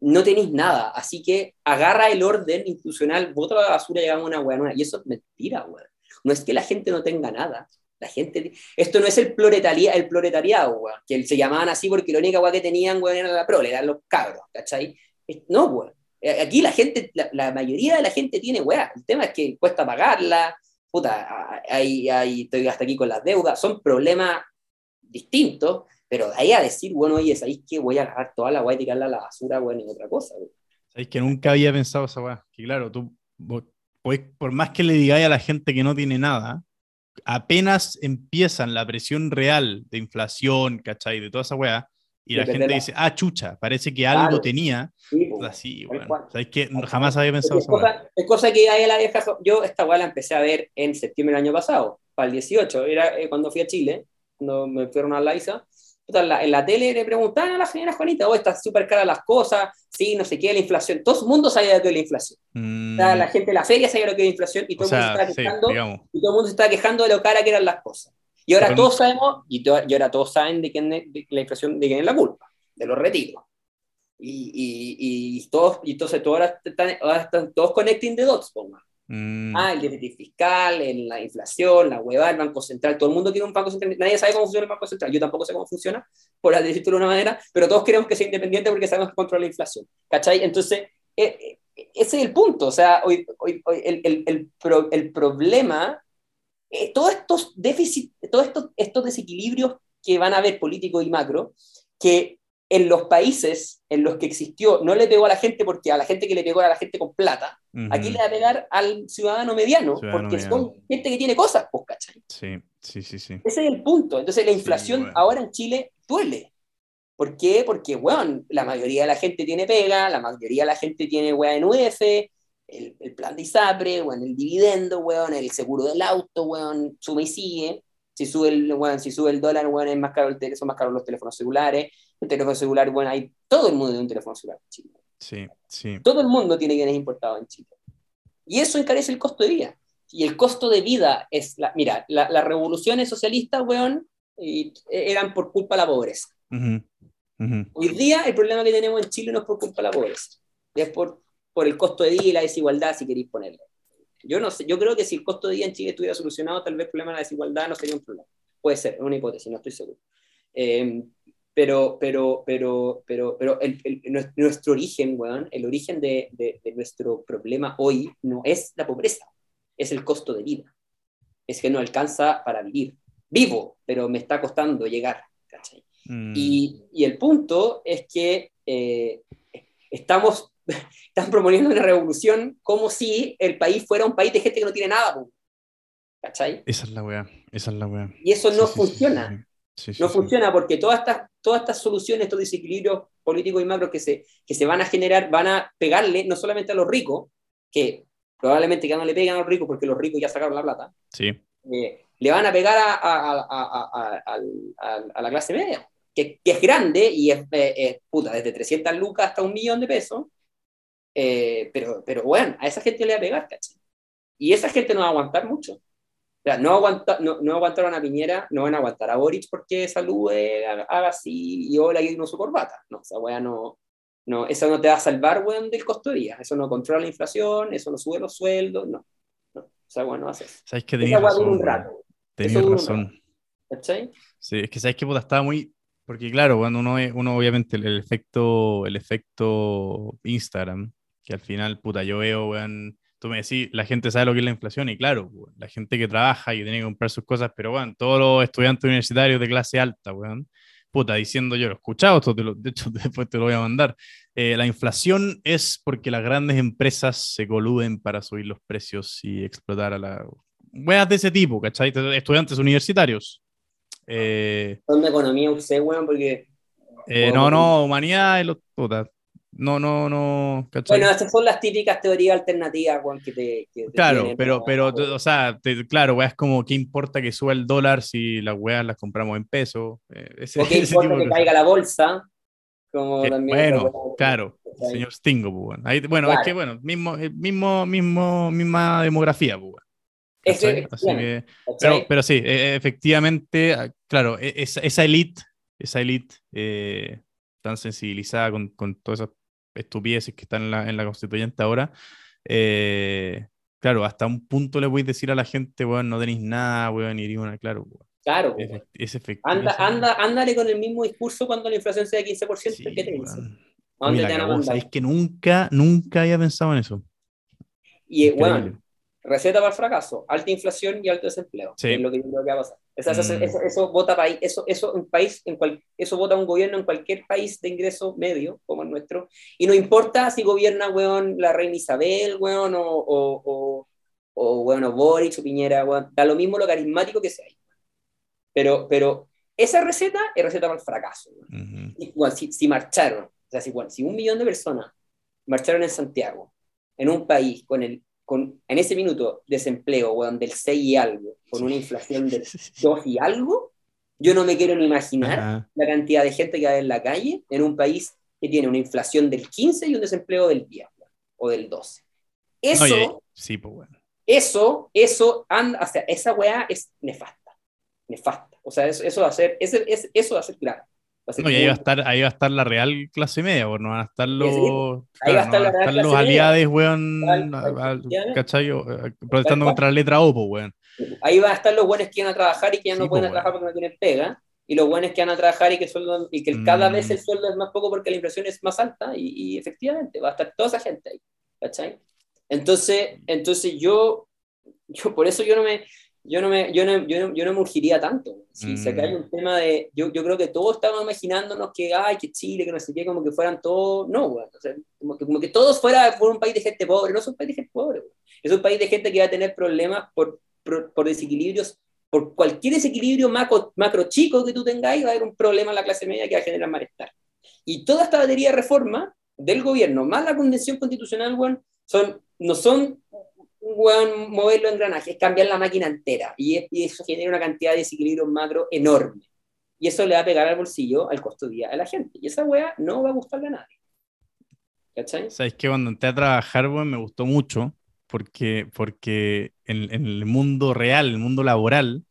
no tenéis nada, así que agarra el orden institucional, bota la basura y hagamos una weá Y eso es mentira, weón. No es que la gente no tenga nada. La gente, esto no es el proletariado, el proletariado, weón, que se llamaban así porque la única weá que tenían, weón, era la prole, eran los cabros, ¿cachai? No, weón. Eh, aquí la gente, la, mayoría de la gente tiene weá. El tema es que cuesta pagarla, puta, ahí, ahí estoy hasta aquí con las deudas, son problemas distintos, pero de ahí a decir, bueno, oye, ¿sabéis que voy a agarrar toda la weá y tirarla a la basura, weón, en otra cosa, weón? Sabéis que nunca había pensado esa weá, que claro, tú, pues, por más que le digáis a la gente que no tiene nada, apenas empiezan la presión real de inflación, ¿cachai? De toda esa weá, y la gente dice, ah, chucha, parece que algo tenía. Sí, así, bueno. ¿Sabes qué? Jamás había pensado es cosa, es cosa que ahí la vieja. Yo esta weá la empecé a ver en septiembre del año pasado, para el 18, era eh, cuando fui a Chile, cuando me fueron a la ISA. En la, en la tele le preguntaban a la señora Juanita, oh, está súper cara las cosas, sí, no sé qué, la inflación. Todo el mundo sabía de era la inflación. Mm. la gente de la feria sabía lo que era la inflación y todo, el mundo se quejando, y todo el mundo se estaba quejando de lo cara que eran las cosas. Y ahora todos sabemos, y, ahora todos saben de quién es, de la inflación, de quién es la culpa, de los retiros. Y, y, y todos, y entonces todos ahora están, ahora están todos connecting the dots, ponga. Mm. Ah, el déficit fiscal, la inflación, la hueva, el Banco Central. Todo el mundo quiere un Banco Central. Nadie sabe cómo funciona el Banco Central. Yo tampoco sé cómo funciona, por decirlo de una manera, pero todos queremos que sea independiente porque sabemos que controla la inflación. ¿Cachai? Entonces, eh, eh, ese es el punto. O sea, hoy, hoy, hoy el, el, el, pro, el, problema eh, todos estos déficits, todos estos, estos desequilibrios que van a haber políticos y macro, que en los países en los que existió no le pegó a la gente porque a la gente que le pegó a la gente con plata, aquí le va a pegar al ciudadano mediano, porque son gente que tiene cosas, pues, ¿cachai? Sí, sí, sí, sí. Ese es el punto. Entonces la inflación ahora en Chile duele. ¿Por qué? Porque, weón, la mayoría de la gente tiene pega, la mayoría de la gente tiene weá en UF, el, el, plan de ISAPRE, bueno, el dividendo, weón, el seguro del auto, weón, sube y sigue. Si sube el, weón, si sube el dólar, weón, es más caro el son más caros los teléfonos celulares. El teléfono celular, bueno, hay todo el mundo tiene un teléfono celular en Chile. Sí, sí. Todo el mundo tiene bienes importados en Chile. Y eso encarece el costo de vida. Y el costo de vida es, la, mira, las la revoluciones socialistas, weón, y, eran por culpa de la pobreza. Hoy día el problema que tenemos en Chile no es por culpa de la pobreza, es por por el costo de vida y la desigualdad, si queréis ponerle. Yo no sé, yo creo que si el costo de vida en Chile estuviera solucionado, tal vez el problema de la desigualdad no sería un problema. Puede ser, es una hipótesis, no estoy seguro. Em, pero, pero, pero, pero, pero el, nuestro origen, weón, el origen de, de, nuestro problema hoy no es la pobreza, es el costo de vida. Es que no alcanza para vivir. Vivo, pero me está costando llegar. Mm. Y, y, el punto es que eh, estamos están proponiendo una revolución como si el país fuera un país de gente que no tiene nada. ¿Cachai? Esa es la weá, esa es la weá. Y eso no funciona. No funciona porque todas estas, todas estas soluciones, estos desequilibrios políticos y macros que se, que se van a generar, van a pegarle no solamente a los ricos, que probablemente ya no le pegan a los ricos porque los ricos ya sacaron la plata, sí. Eh, le van a pegar a, a, a, a, la clase media, que, que es grande y es, eh, es, puta, desde 300 lucas hasta un millón de pesos, eh, pero, pero bueno, a esa gente le va a pegar, ¿cachai? Y esa gente no va a aguantar mucho. No, aguanta, no, no aguantaron a Piñera, no van a aguantar a Boric porque salude, haga, así y hola y uno su corbata. No, esa weá no, no, eso no te va a salvar, weón, del costo de día. Eso no controla la inflación, eso no sube los sueldos, no. no. O sea, bueno, no hace Sabes que tenías razón. Un rato. Tenías razón. ¿Cachai? Sí, es que sabes que puta, estaba muy. Porque claro, cuando uno, uno obviamente el, efecto, el efecto Instagram, que al final, puta, yo veo, weón, tú me decís, la gente sabe lo que es la inflación y claro, la gente que trabaja y tiene que comprar sus cosas, pero weón, todos los estudiantes universitarios de clase alta, weón, puta, diciendo yo lo he escuchado, esto de hecho después te lo voy a mandar, eh, la inflación es porque las grandes empresas se coluden para subir los precios y explotar a la... weas de ese tipo, ¿cachai? Estudiantes universitarios. Eh, Son de economía usted, weón, porque... eh, no, no, humanidades, los puta. No, no, no, ¿cachai? Bueno, estas son las típicas teorías alternativas, weón, que te... que te Claro, tienen, pero, pero, o sea, te- claro, weas como, ¿qué importa que suba el dólar si las weas las compramos en pesos? Eh, ese, ¿O qué ese importa tipo que caiga la bolsa? Como Eh, también bueno, weá, claro, ¿cachai? señor Stingo, pues, bueno. Ahí- bueno, Claro. es que, bueno, mismo, el mismo, mismo, misma demografía, pues. Así que, pero, pero sí, eh, efectivamente, ah, claro, e- esa, esa elite, esa elite eh, tan sensibilizada con, con todas esas estupideces que están en la, en la constituyente ahora, eh, claro, hasta un punto le voy a decir a la gente, weón, no tenéis nada, weón, y una, claro, weón, Claro, es, es efectivo. Anda, sí. anda, ándale con el mismo discurso cuando la inflación sea de 15%, Sí, ¿qué te dice? weón. ¿A Oye, dónde la te van a cagó, mandar? ¿sabéis que nunca, nunca había pensado en eso? Y, bueno, receta para el fracaso, alta inflación y alto desempleo. Sí. Es lo que yo creo que va a pasar. Esa- esa- Mm. eso, eso vota país, eso, eso un país, en cual, eso vota un gobierno en cualquier país de ingreso medio, como el nuestro, y no importa si gobierna, weón, la reina Isabel, weón, o, o, o, o, weón, o Boric o Piñera, weón, da lo mismo lo carismático que sea. Pero, pero esa receta es receta para el fracaso. weón. Y, bueno, si, si marcharon, o sea, si, bueno, si un millón de personas marcharon en Santiago, en un país con el, con, en ese minuto, desempleo, weón, del 6 y algo, con una inflación del 2 y algo, yo no me quiero ni imaginar Ajá. la cantidad de gente que hay en la calle en un país que tiene una inflación del 15 y un desempleo del 10 weón, o del 12. Eso, Oye, sí, pues bueno. eso, eso, anda, o sea, esa weá es nefasta, nefasta. O sea, eso, eso va a ser, ese- ese- eso va a ser grave. No, y ahí va a estar, ahí va a estar la real clase media, pues no van a estar los, Sí, ahí va a claro, estar no la van a real estar los aliados, weón, eh, protestando contra la letra O, pues, weón. Ahí van a estar los buenos que van a trabajar y que ya Sí, no pueden weón. trabajar porque no tienen pega, y los buenos que van a trabajar y que, sueldo, y que cada Mm. vez el sueldo es más poco porque la inflación es más alta, y, y efectivamente va a estar toda esa gente ahí, ¿cachai? Entonces, entonces yo, yo, por eso yo no me, yo no me, yo no, yo no, yo no me urgiría tanto. Si, si acá hay Mm. un tema de, yo, yo creo que todos estamos imaginándonos que, ay, que Chile, que no sé qué, como que fueran todos, no, weón, o sea, como que, como que todos fuera, fuera un país de gente pobre, no es un país de gente pobre, weón. es un país de gente que va a tener problemas por, por, por desequilibrios, por cualquier desequilibrio macro, macro chico que tú tengáis, va a haber un problema en la clase media que va a generar malestar. Y toda esta batería de reforma del gobierno, más la convención constitucional, weón, son, no son weón, mover los engranajes, es cambiar la máquina entera. Y, y eso genera una cantidad de desequilibrios macro enorme. Y eso le va a pegar al bolsillo, al costo vida de la gente. Y esa weá no va a gustarle a nadie. ¿Cachai? ¿Sabes que Cuando entré a trabajar, weón, me gustó mucho porque, porque en, en el mundo real, el mundo laboral,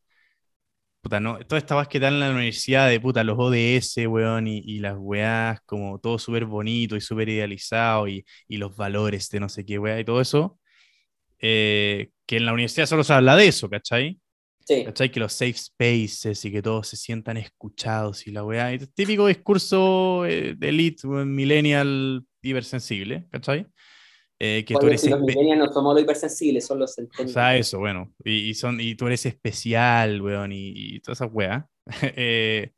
puta, ¿no? Todas estas que en la universidad de puta, los ODS, weón, y, y las weas, como todo súper bonito y súper idealizado, y, y los valores de no sé qué wea y todo eso, eh, que en la universidad solo se habla de eso, ¿cachai? Sí. ¿Cachai? Que los safe spaces y que todos se sientan escuchados y la weá. Típico discurso eh, de elite, millennial, hipersensible, ¿cachai? Eh, que tú eres si los millennials no somos los hipersensibles, son los o centennials. sea, eso, bueno. Y, y son, y tú eres especial, weón, y, y todas esas weas. Eh,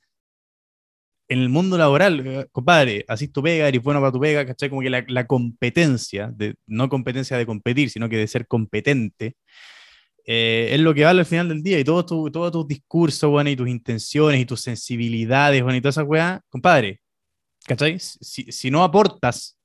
en el mundo laboral, eh, compadre, así tu pega, eres bueno para tu pega, ¿cachai? Como que la, la competencia, de, no competencia de competir, sino que de ser competente, eh, es lo que vale al final del día. Y todo tu, todos tus discursos, bueno, y tus intenciones y tus sensibilidades, bueno, y toda esa weá, compadre, ¿cachai? Si, si no aportas,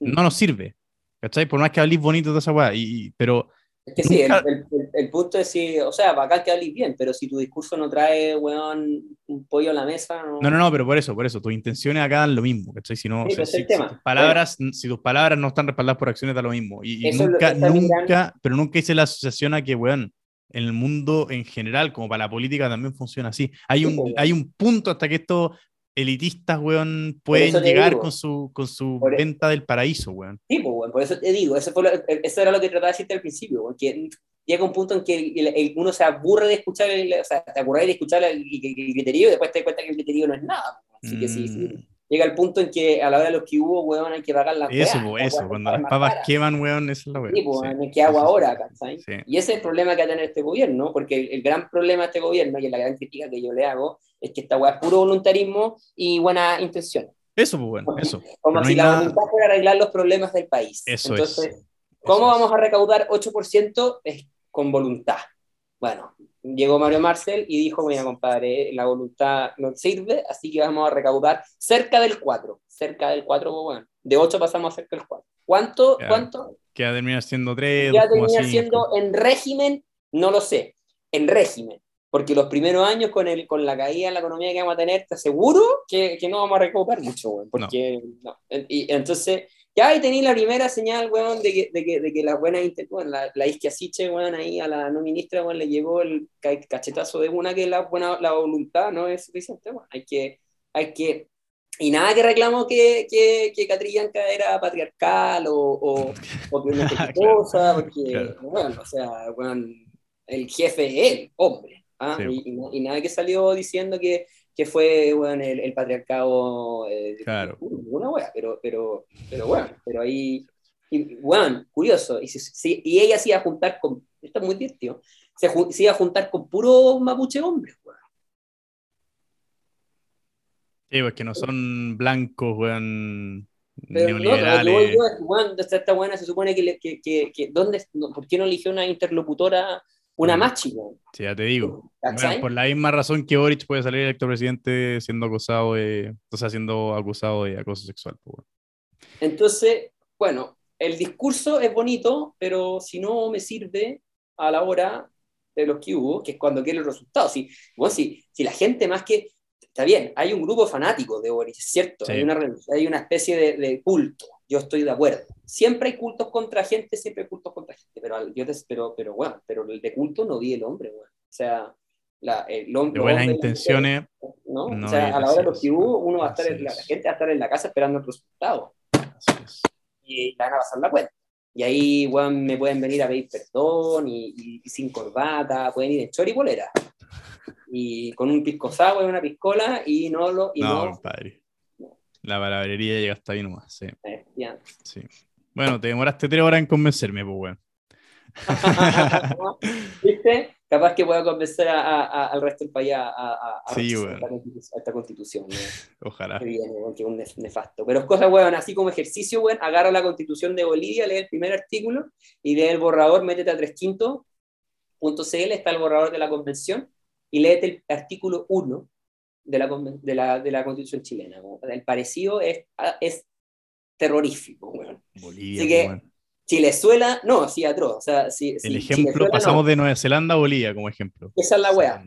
no nos sirve, ¿cachai? Por más que hables bonito de toda esa weá, y, y- pero Es que sí, el, el- el- el punto es si, o sea, bacán que hables bien, pero si tu discurso no trae, weón, un pollo a la mesa, no. No, no, no, pero por eso, por eso, tus intenciones acá dan lo mismo, ¿cachai? Si, no, Sí, o sea, es el si, tus palabras, si tus palabras no están respaldadas por acciones, da lo mismo. Y, lo- nunca, nunca, pero nunca hice la asociación a que, weón, en el mundo en general, como para la política, también funciona así. Hay un, pues, hay un punto hasta que estos elitistas, weón, pueden llegar con su, con su Por e- venta del paraíso, weón. Sí, pues, weón, por eso te digo, eso, fue lo- eso era lo que trataba de decirte al principio, weón, que llega un punto en que el- el- uno se aburre de escuchar, o sea, te aburre de escuchar el, criterio y después te das cuenta que el criterio no es nada. Así que sí, sí. Llega el punto en que a la hora de los que hubo, weón, hay que pagar las Eso, weas, eso, weas cuando las papas caras. queman, weón, esa es la weón. Sí, pues, Sí. ¿qué hago Sí, ahora? ¿cachai? Sí. Y ese es el problema que va a tener este gobierno, porque el, el gran problema de este gobierno, y es la gran crítica que yo le hago, es que esta weá es puro voluntarismo y buena intención. Eso, pues, bueno, eso. Como Pero no si hay la nada- voluntad fuera arreglar los problemas del país. Eso Entonces, es. ¿cómo Eso es. vamos a recaudar 8%? Es con voluntad. Bueno, llegó Mario Marcel y dijo, mira, compadre, la voluntad no sirve, así que vamos a recaudar cerca del 4, cerca del 4, pues, bueno, de 8 pasamos a cerca del 4. ¿Cuánto? Ya. ¿Cuánto? Que va a terminar siendo 3, Ya termina siendo en régimen, no lo sé, en régimen. Porque los primeros años con, el, con la caída en la economía que vamos a tener, te aseguro que, que no vamos a recuperar mucho, weón. Porque, no. Y entonces, ya ahí tenéis la primera señal, weón, de que, de que, de que las buenas inten- bueno, la, la Isquia Siche, weón, ahí a la no ministra, weón, le llegó el ca- cachetazo de una que la buena la voluntad no es suficiente, weón. Hay que, hay que, y nada que reclamo que, que, que Catrillanca era patriarcal o, o, o que qué Claro, cosa, porque, claro. bueno, o sea, weón, el jefe es él, hombre. ¿ah? Sí. Y, y y nada que salió diciendo que, que fue weón, el, el patriarcado. eh, Claro. Una wea, pero, pero, pero bueno, pero ahí. Y, weón, curioso. Y, si- si- y ella se iba a juntar con. Esto es muy divertido. Se, ju- se iba a juntar con puro mapuche hombres, weón. Sí, pues que no son blancos, weón, Pero no, pero neoliberales. yo es, weón, esta, esta buena se supone que, que, que, que ¿dónde, no, ¿por qué no eligió una interlocutora, una machi, weón? Sí, ya te digo. Bueno, por la misma razón que Boric puede salir electo presidente siendo acusado de, o sea, siendo acusado de acoso sexual. pues, weón. Entonces, bueno, el discurso es bonito, pero si no me sirve a la hora de los que hubo, que es cuando quiere el resultado. Si, bueno, si, si la gente más que... Está bien, hay un grupo fanático de Boris, es cierto, Sí. hay, una, hay una especie de, de culto, yo estoy de acuerdo. Siempre hay cultos contra gente, siempre hay cultos contra gente, pero, yo te- pero, pero bueno, pero el de culto no vi el hombre, bueno. O sea, la, el hom- De buenas hombres- intenciones, ¿no? no o sea, a la hora de los que hubo, uno va a estar, en la, la gente va a estar en la casa esperando el resultado así es. y van a pasar la cuenta. Y ahí, weón, me pueden venir a pedir perdón y, y- y sin corbata, pueden ir en chor y polera. Y con un pisco sour y una piscola y no lo... Y no, no, compadre. La palabrería llega hasta ahí nomás, sí, eh, ya. sí. Bueno, te demoraste tres horas en convencerme, pues, weón. ¿Viste? Capaz que pueda convencer a- a- a- al resto del país a, Sí, esta constitución. weón. Ojalá. Que viene, weón, que es un nef- nefasto. Pero es cosa, weón, así como ejercicio, weón, agarra la constitución de Bolivia, lee el primer artículo y lee el borrador, métete a 3quinto.cl, está el borrador de la convención, y léete el artículo 1 de la, de la, de la constitución chilena. weón. El parecido es, es terrorífico, weón. Bolivia, Así que- weón. Chilezuela, no, sí, atroz. O sea, si El ejemplo, Chilezuela, no. pasamos de Nueva Zelanda a Bolivia como ejemplo. Esa es la weá.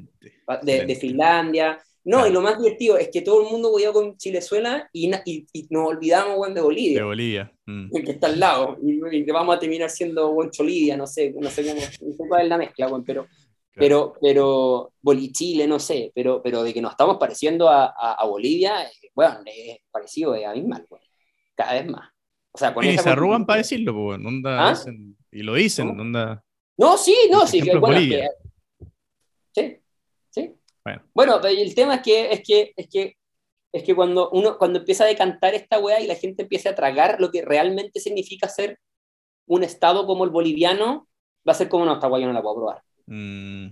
De. Finlandia. No, Claro. y lo más divertido es que todo el mundo voy con Chilezuela y, na- y, y nos olvidamos weón, de De Bolivia, Bolivia. mm. el que está al lado. Y, y que vamos a terminar siendo buen Cholivia, no sé, no sé cómo, cuál es la mezcla, weón, pero, pero, pero Bolichile, no sé, pero, pero de que nos estamos pareciendo a, a, a Bolivia, eh, bueno, es parecido a abismal, weón, cada vez más. O sea, con Y esa se arrugan para decirlo, pues. Onda, ¿Ah? dicen- y lo dicen, ¿No? onda. No, sí, no, sí, bueno, que- sí, sí. Bueno. Bueno, pero el tema es que, es que, es que, es que cuando uno, cuando empieza a decantar esta weá y la gente empieza a tragar lo que realmente significa ser un estado como el boliviano, va a ser como no, esta weá yo no la puedo probar. mm,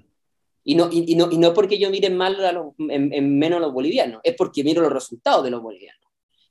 Y no, y, y no, y no porque yo mire mal a los- en, en menos a los bolivianos, es porque miro los resultados de los bolivianos.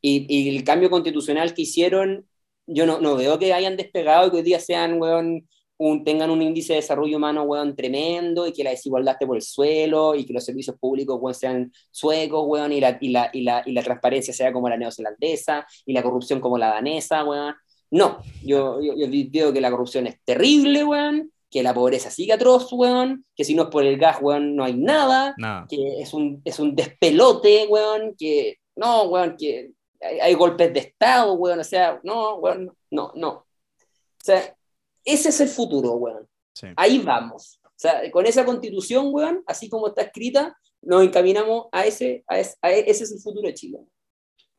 Y, y el cambio constitucional que hicieron, yo no, no veo que hayan despegado y que hoy día sean, weón, un, tengan un índice de desarrollo humano, weón, tremendo y que la desigualdad esté por el suelo y que los servicios públicos, weón, sean suecos, weón, y la, y la, y la, y la transparencia sea como la neozelandesa y la corrupción como la danesa, weón. No, yo, yo, yo veo que la corrupción es terrible, weón, que la pobreza sigue atroz, weón, que si no es por el gas, weón, no hay nada, nada. que es un, es un despelote, weón, que no, weón, que hay, hay golpes de Estado, weón, o sea, no, weón, no, no. O sea, ese es el futuro, weón. Sí. Ahí vamos. O sea, con esa constitución, weón, así como está escrita, nos encaminamos a ese, a ese, a e- ese es el futuro de Chile.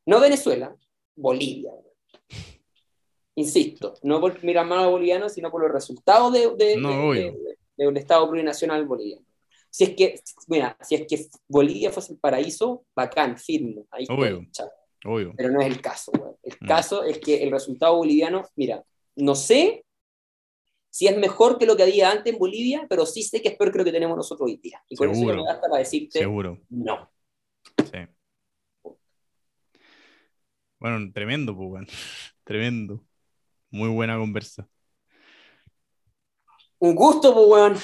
No Venezuela, Bolivia. Insisto, no por mirar mal a los bolivianos, sino por los resultados de, de, No, de- de- un Estado plurinacional boliviano. Si es que, mira, si es que Bolivia fuese el paraíso, bacán, firme, ahí estoy, Obvio. Pero no es el caso. El Mm. caso es que el resultado boliviano, mira, no sé si es mejor que lo que había antes en Bolivia, pero sí sé que es peor que lo que tenemos nosotros hoy día. Y con eso Seguro. me basta para decirte Seguro. no. Sí. Bueno, tremendo, pues. Tremendo. Muy buena conversa. Un gusto, pues, weón.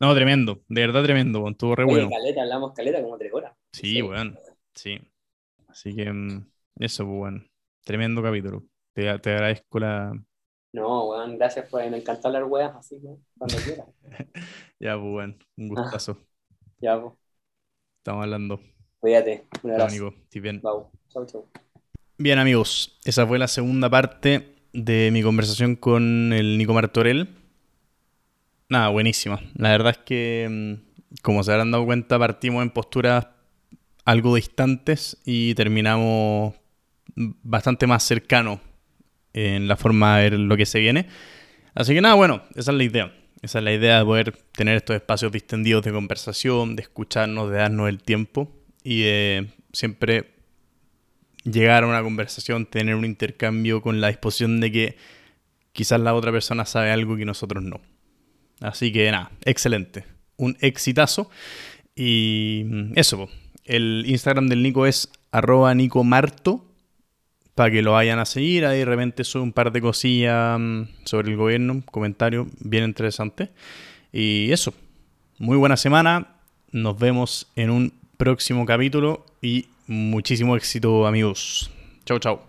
No, tremendo, de verdad tremendo. Estuvo re Oye, bueno. caleta, hablamos caleta como tres horas. Sí, weón. Sí. Así que mm, eso, pues, weón. Tremendo capítulo. Te, te agradezco la. No, weón, gracias por... Me encanta hablar weas, así que cuando quieras. Ya, pues, weón. Un gustazo. Ya, pues, Estamos hablando. cuídate. Un abrazo. Nico. Estés bien. Chau, chau, chau. Bien, amigos. Esa fue la segunda parte de mi conversación con el Nico Martorell. Nada, buenísima. La verdad es que, mm, como se habrán dado cuenta, partimos en posturas algo distantes y terminamos bastante más cercanos en la forma de ver lo que se viene. Así que nada, bueno, esa es la idea. Esa es la idea de poder tener estos espacios distendidos de conversación, de escucharnos, de darnos el tiempo y de siempre llegar a una conversación, tener un intercambio con la disposición de que quizás la otra persona sabe algo que nosotros no. Así que nada, excelente. Un exitazo. Y eso. El Instagram del Nico es arroba Nico Marto para que lo vayan a seguir. Ahí de repente sube un par de cosillas mm, sobre el gobierno, un comentario bien interesante. Y eso, muy buena semana. Nos vemos en un próximo capítulo y muchísimo éxito amigos. Chau, chau.